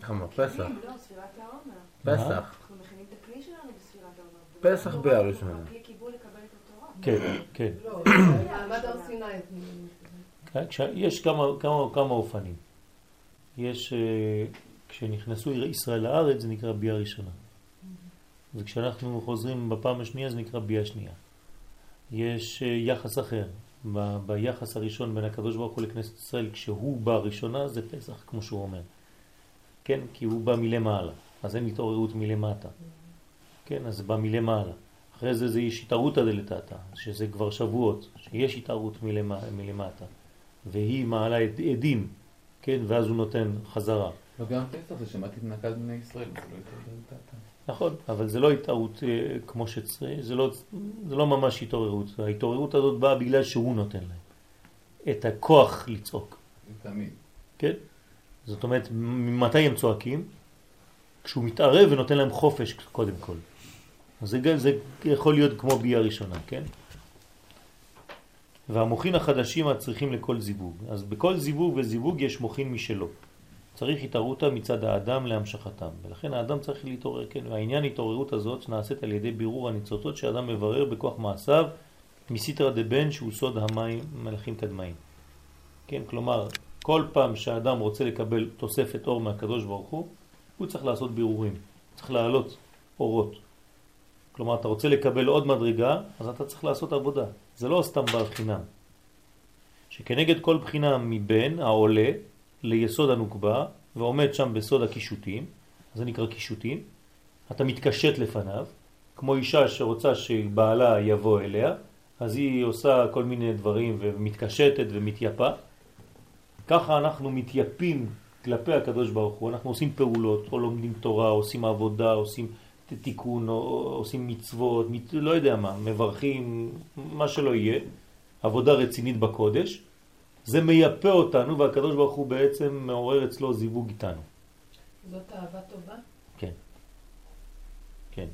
כמה? פסח. לא, ספירת העומר. פסח. אנחנו מכינים את הכלי שלנו בספירת העומר. פסח ביאה ראשונה. כלי קיבול לקבל את התורה. כן, כן. לא, סיני. כן, יש כמה, כמה, כמה אופנים. יש, אה, כשנכנסו ישראל לארץ זה נקרא ביאה ראשונה. וכשאנחנו חוזרים בפעם השנייה זה נקרא ביאה שנייה. יש אה, יחס אחר. ב- ביחס הראשון בין הקדוש ברוך הוא לכנסת ישראל, כשהוא בא ראשונה זה פסח, כמו שהוא אומר. כן, כי הוא בא מלמעלה, אז אין התעוררות מלמטה. כן, אז בא מלמעלה. אחרי זה זה יש התערותא דלתתא, שזה כבר שבועות, שיש התערות מלמע, מלמטה. והיא מעלה עד- עדים, כן, ואז הוא נותן חזרה. לא גם פסח זה שמעתי את נקד בני ישראל, זה לא יותר דלתתא. נכון, אבל זה לא התערות אה, כמו שצריך, זה לא, זה לא ממש התעוררות. ההתעוררות הזאת באה בגלל שהוא נותן להם את הכוח לצעוק, תמיד. כן? זאת אומרת, ממתי הם צועקים? כשהוא מתערב ונותן להם חופש קודם כל. זה, זה יכול להיות כמו ביאה ראשונה, כן? והמוחין החדשים הצריכים לכל זיווג. אז בכל זיווג וזיווג יש מוחין משלו. צריך התערותא מצד האדם להמשכתם, ולכן האדם צריך להתעורר, כן, והעניין התעוררות הזאת שנעשית על ידי בירור הניצוצות שאדם מברר בכוח מעשיו מסיתרא דבן שהוא סוד המים מלאכים קדמאים. כן, כלומר, כל פעם שהאדם רוצה לקבל תוספת אור מהקדוש ברוך הוא, הוא צריך לעשות בירורים, צריך להעלות אורות. כלומר, אתה רוצה לקבל עוד מדרגה, אז אתה צריך לעשות עבודה. זה לא סתם בר חינם. שכנגד כל בחינה מבין העולה ליסוד הנוקבה ועומד שם בסוד הקישוטים, זה נקרא קישוטים, אתה מתקשט לפניו, כמו אישה שרוצה שבעלה יבוא אליה, אז היא עושה כל מיני דברים ומתקשטת ומתייפה. ככה אנחנו מתייפים כלפי הקדוש ברוך הוא, אנחנו עושים פעולות, או לומדים תורה, עושים עבודה, עושים תיקון, או עושים מצוות, מת, לא יודע מה, מברכים, מה שלא יהיה, עבודה רצינית בקודש, זה מייפה אותנו והקדוש ברוך הוא בעצם מעורר אצלו זיווג איתנו. זאת אהבה טובה? כן. כן.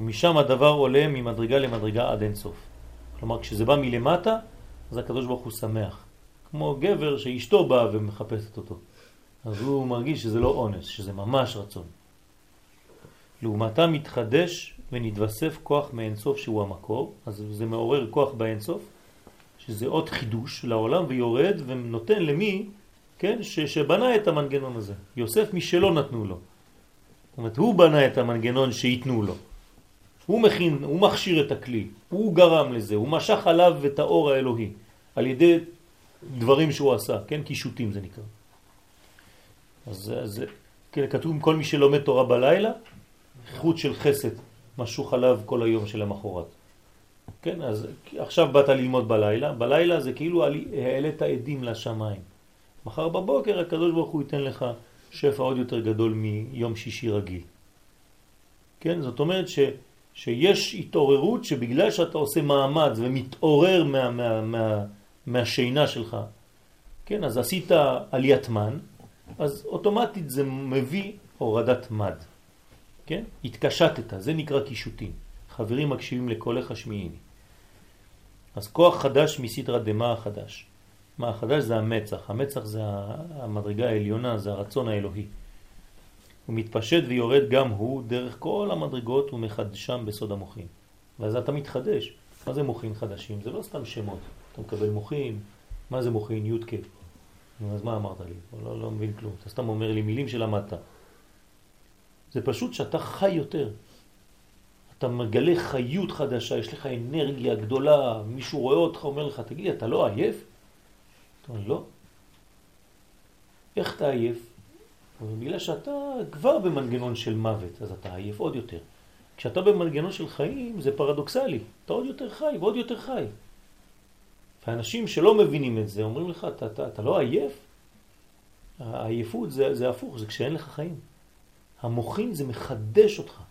ומשם הדבר עולה ממדרגה למדרגה עד אינסוף. כלומר, כשזה בא מלמטה, אז הקדוש ברוך הוא שמח. כמו גבר שאשתו באה ומחפשת אותו. אז הוא מרגיש שזה לא אונס, שזה ממש רצון. לעומתה מתחדש ונתווסף כוח מאינסוף שהוא המקור, אז זה מעורר כוח באינסוף, שזה עוד חידוש לעולם ויורד ונותן למי, כן, ש, שבנה את המנגנון הזה. יוסף משלו נתנו לו. זאת אומרת, הוא בנה את המנגנון שייתנו לו. הוא מכין, הוא מכשיר את הכלי, הוא גרם לזה, הוא משך עליו את האור האלוהי, על ידי דברים שהוא עשה, כן? קישוטים זה נקרא. אז, אז כן, כתוב, כל מי שלומד תורה בלילה, חוט של חסד משוך עליו כל היום של המחורת. כן, אז עכשיו באת ללמוד בלילה, בלילה זה כאילו העלית עדים לשמיים. מחר בבוקר הקדוש ברוך הוא ייתן לך שפע עוד יותר גדול מיום שישי רגיל. כן, זאת אומרת ש, שיש התעוררות שבגלל שאתה עושה מאמץ ומתעורר מה, מה, מה, מהשינה שלך, כן, אז עשית עליית מן, אז אוטומטית זה מביא הורדת מד. כן? התקשטת, זה נקרא קישוטים. חברים מקשיבים לקולך שמיעיני. אז כוח חדש מסתרא דמה החדש. מה החדש? זה המצח. המצח זה המדרגה העליונה, זה הרצון האלוהי. הוא מתפשט ויורד גם הוא דרך כל המדרגות ומחדשם בסוד המוחין. ואז אתה מתחדש. מה זה מוחין חדשים? זה לא סתם שמות. אתה מקבל מוחין, מה זה מוחין? כ'. אז מה אמרת לי? לא, לא מבין כלום. אתה סתם אומר לי מילים שלמדת. זה פשוט שאתה חי יותר. אתה מגלה חיות חדשה, יש לך אנרגיה גדולה, מישהו רואה אותך, אומר לך, תגיד אתה לא עייף? אתה אומר, לא. איך אתה עייף? בגלל שאתה כבר במנגנון של מוות, אז אתה עייף עוד יותר. כשאתה במנגנון של חיים זה פרדוקסלי, אתה עוד יותר חי ועוד יותר חי. ואנשים שלא מבינים את זה אומרים לך, אתה, אתה, אתה לא עייף? העייפות זה, זה הפוך, זה כשאין לך חיים. המוחין זה מחדש אותך,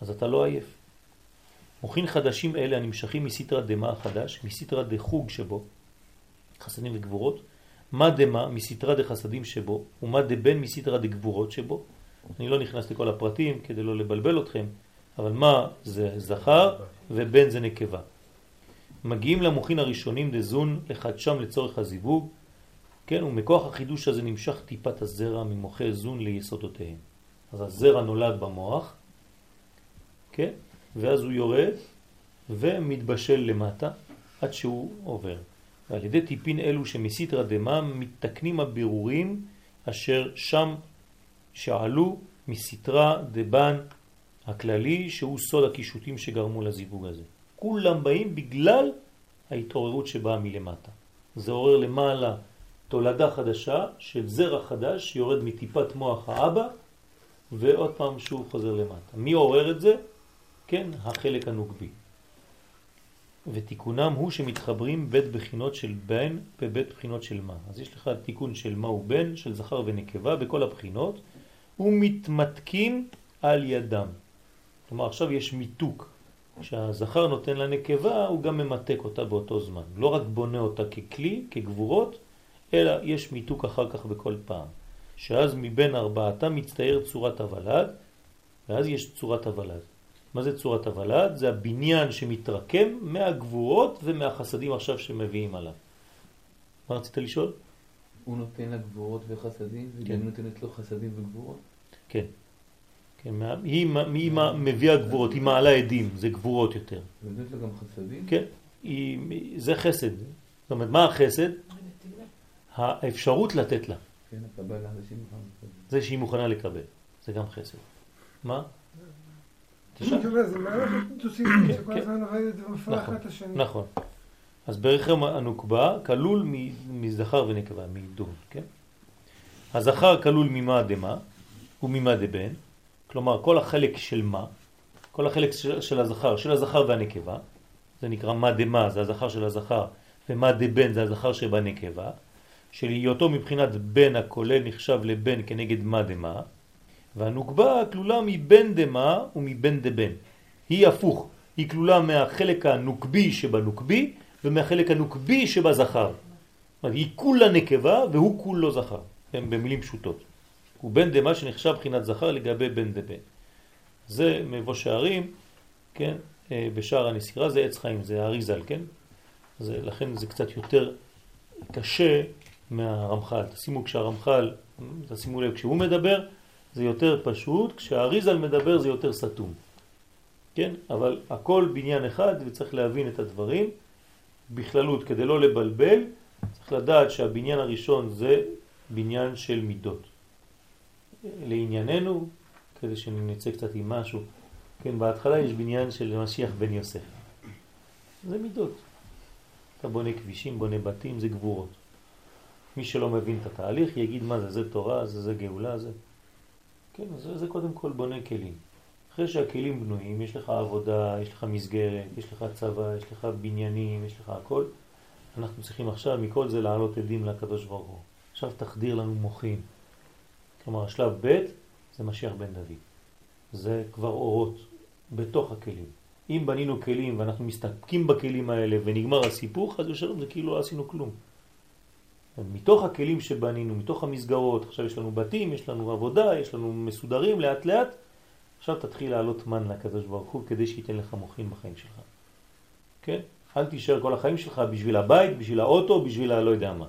אז אתה לא עייף. מוחין חדשים אלה הנמשכים מסתרא דמה החדש, מסתרא דחוג שבו, חסדים וגבורות, מה דמה מסתרא דחסדים שבו, ומה דבן מסתרא דגבורות שבו. אני לא נכנס לכל הפרטים כדי לא לבלבל אתכם, אבל מה זה זכר ובן זה נקבה. מגיעים למוחין הראשונים דזון לחדשם לצורך הזיווג, כן, ומכוח החידוש הזה נמשך טיפת הזרע ממוחי זון ליסודותיהם. אז הזרע נולד במוח, כן, ואז הוא יורד ומתבשל למטה עד שהוא עובר. ועל ידי טיפין אלו שמסיתרא דמה מתקנים הבירורים אשר שם שעלו מסיתרא דבן הכללי שהוא סוד הקישוטים שגרמו לזיווג הזה. כולם באים בגלל ההתעוררות שבאה מלמטה. זה עורר למעלה תולדה חדשה של זרע חדש שיורד מטיפת מוח האבא ועוד פעם שוב חוזר למטה. מי עורר את זה? כן, החלק הנוגבי. ותיקונם הוא שמתחברים בית בחינות של בן בבית בחינות של מה. אז יש לך תיקון של מה הוא בן, של זכר ונקבה בכל הבחינות, ומתמתקים על ידם. כלומר עכשיו יש מיתוק. כשהזכר נותן לנקבה הוא גם ממתק אותה באותו זמן. לא רק בונה אותה ככלי, כגבורות, אלא יש מיתוק אחר כך בכל פעם. שאז מבין ארבעתם מצטייר צורת הוולד, ואז יש צורת הוולד. מה זה צורת הוולד? זה הבניין שמתרקם מהגבורות ומהחסדים עכשיו שמביאים עליו. מה רצית לשאול? הוא נותן לה גבורות וחסדים, כן. נותנת לו חסדים וגבורות? כן. כן מה, היא, היא מה מביאה גבורות, היא מעלה עדים, זה גבורות יותר. ונותנת לו גם חסדים? כן, היא, זה חסד. זאת אומרת, מה החסד? האפשרות לתת לה. כן, הקבלה. זה שהיא מוכנה לקבל. זה גם חסד. מה? זה כן, כן. נכון. נכון. אז ברחם הנוקבה כלול מזכר ונקבה, מדון, כן? הזכר כלול ממה דמה וממה דבן, כלומר כל החלק של מה, כל החלק של, של הזכר, של הזכר והנקבה, זה נקרא מה דמה, זה הזכר של הזכר, ומה דבן זה הזכר שבנקבה, שלהיותו מבחינת בן הכולל נחשב לבן כנגד מה דמה, והנוקבה כלולה מבן דמה ומבן דבן. היא הפוך, היא כלולה מהחלק הנוקבי שבנוקבי ומהחלק הנוקבי שבזכר. זאת אומרת, היא כולה נקבה והוא כולו זכר, במילים פשוטות. הוא בן דמה שנחשב בחינת זכר לגבי בן דבן. זה מבוא שערים, כן, אה, בשער הנסירה זה עץ חיים, זה אריזל, כן? זה, לכן זה קצת יותר קשה מהרמח"ל. תשימו כשהרמח"ל, תשימו לב, כשהוא מדבר זה יותר פשוט, כשהאריזל מדבר זה יותר סתום. כן? אבל הכל בניין אחד וצריך להבין את הדברים בכללות כדי לא לבלבל, צריך לדעת שהבניין הראשון זה בניין של מידות. לענייננו, כדי שנצא קצת עם משהו, כן, בהתחלה יש בניין של משיח בן יוסף. זה מידות. אתה בונה כבישים, בונה בתים, זה גבורות. מי שלא מבין את התהליך יגיד מה זה, זה תורה, זה, זה גאולה, זה... כן, זה, זה קודם כל בונה כלים. אחרי שהכלים בנויים, יש לך עבודה, יש לך מסגרת, יש לך צבא, יש לך בניינים, יש לך הכל. אנחנו צריכים עכשיו מכל זה לעלות עדים לקדוש ברוך הוא. עכשיו תחדיר לנו מוחים. כלומר, השלב ב' זה משיח בן דוד. זה כבר אורות בתוך הכלים. אם בנינו כלים ואנחנו מסתפקים בכלים האלה ונגמר הסיפור, חס ושלום זה כאילו לא עשינו כלום. מתוך הכלים שבנינו, מתוך המסגרות, עכשיו יש לנו בתים, יש לנו עבודה, יש לנו מסודרים לאט לאט, עכשיו תתחיל לעלות מן לקדוש ברוך הוא כדי שייתן לך מוחין בחיים שלך. כן? אל תישאר כל החיים שלך בשביל הבית, בשביל האוטו, בשביל הלא יודע מה.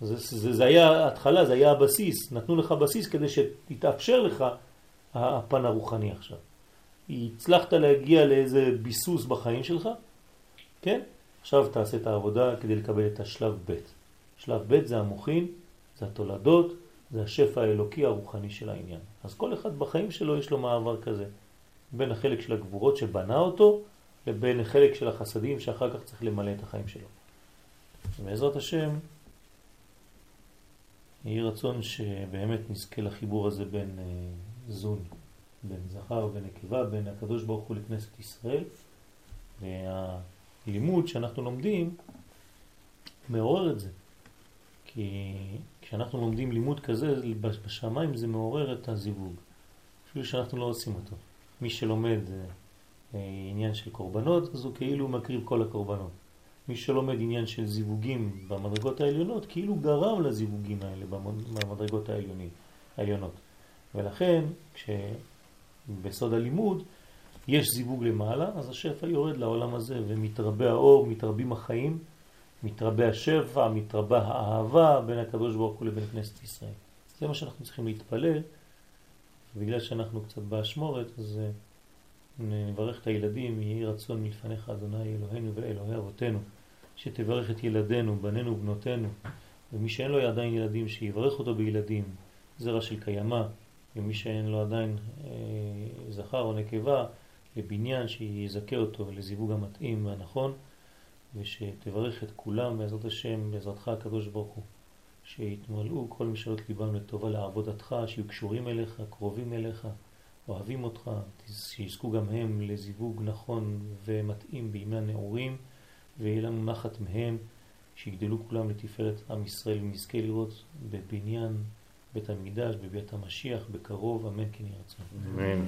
זה, זה, זה היה התחלה, זה היה הבסיס, נתנו לך בסיס כדי שתתאפשר לך הפן הרוחני עכשיו. הצלחת להגיע לאיזה ביסוס בחיים שלך, כן? עכשיו תעשה את העבודה כדי לקבל את השלב ב'. שלב ב' זה המוחין, זה התולדות, זה השפע האלוקי הרוחני של העניין. אז כל אחד בחיים שלו יש לו מעבר כזה, בין החלק של הגבורות שבנה אותו, לבין החלק של החסדים שאחר כך צריך למלא את החיים שלו. בעזרת השם, יהי רצון שבאמת נזכה לחיבור הזה בין אה, זון, בין זכר ונקבה, בין הקדוש ברוך הוא לכנסת ישראל, והלימוד שאנחנו לומדים מעורר את זה. כי כשאנחנו לומדים לימוד כזה, בשמיים זה מעורר את הזיווג. אפילו שאנחנו לא עושים אותו. מי שלומד אה, עניין של קורבנות, אז הוא כאילו מקריב כל הקורבנות. מי שלומד עניין של זיווגים במדרגות העליונות, כאילו גרם לזיווגים האלה במדרגות העליוני, העליונות. ולכן, כשבסוד הלימוד יש זיווג למעלה, אז השפע יורד לעולם הזה ומתרבה האור, מתרבים החיים, מתרבה השפע, מתרבה האהבה בין הקדוש ברוך הוא לבין כנסת ישראל. זה מה שאנחנו צריכים להתפלל, ובגלל שאנחנו קצת באשמורת, אז אה, נברך את הילדים, יהי רצון מלפניך אדוני אלוהינו ואלוהי אבותינו, שתברך את ילדינו, בנינו ובנותינו, ומי שאין לו עדיין ילדים, שיברך אותו בילדים, זרע של קיימה, ומי שאין לו עדיין אה, זכר או נקבה, לבניין שיזכה אותו לזיווג המתאים והנכון. ושתברך את כולם בעזרת השם, בעזרתך הקדוש ברוך הוא, שיתמלאו כל משאלות ליבם לטובה לעבודתך, שיהיו קשורים אליך, קרובים אליך, אוהבים אותך, שיזכו גם הם לזיווג נכון ומתאים בימי הנעורים, ויהיה לנו נחת מהם, שיגדלו כולם לתפארת עם ישראל, ונזכה לראות בבניין בית המקדש, בבית המשיח, בקרוב, אמן כן ירצון. אמן.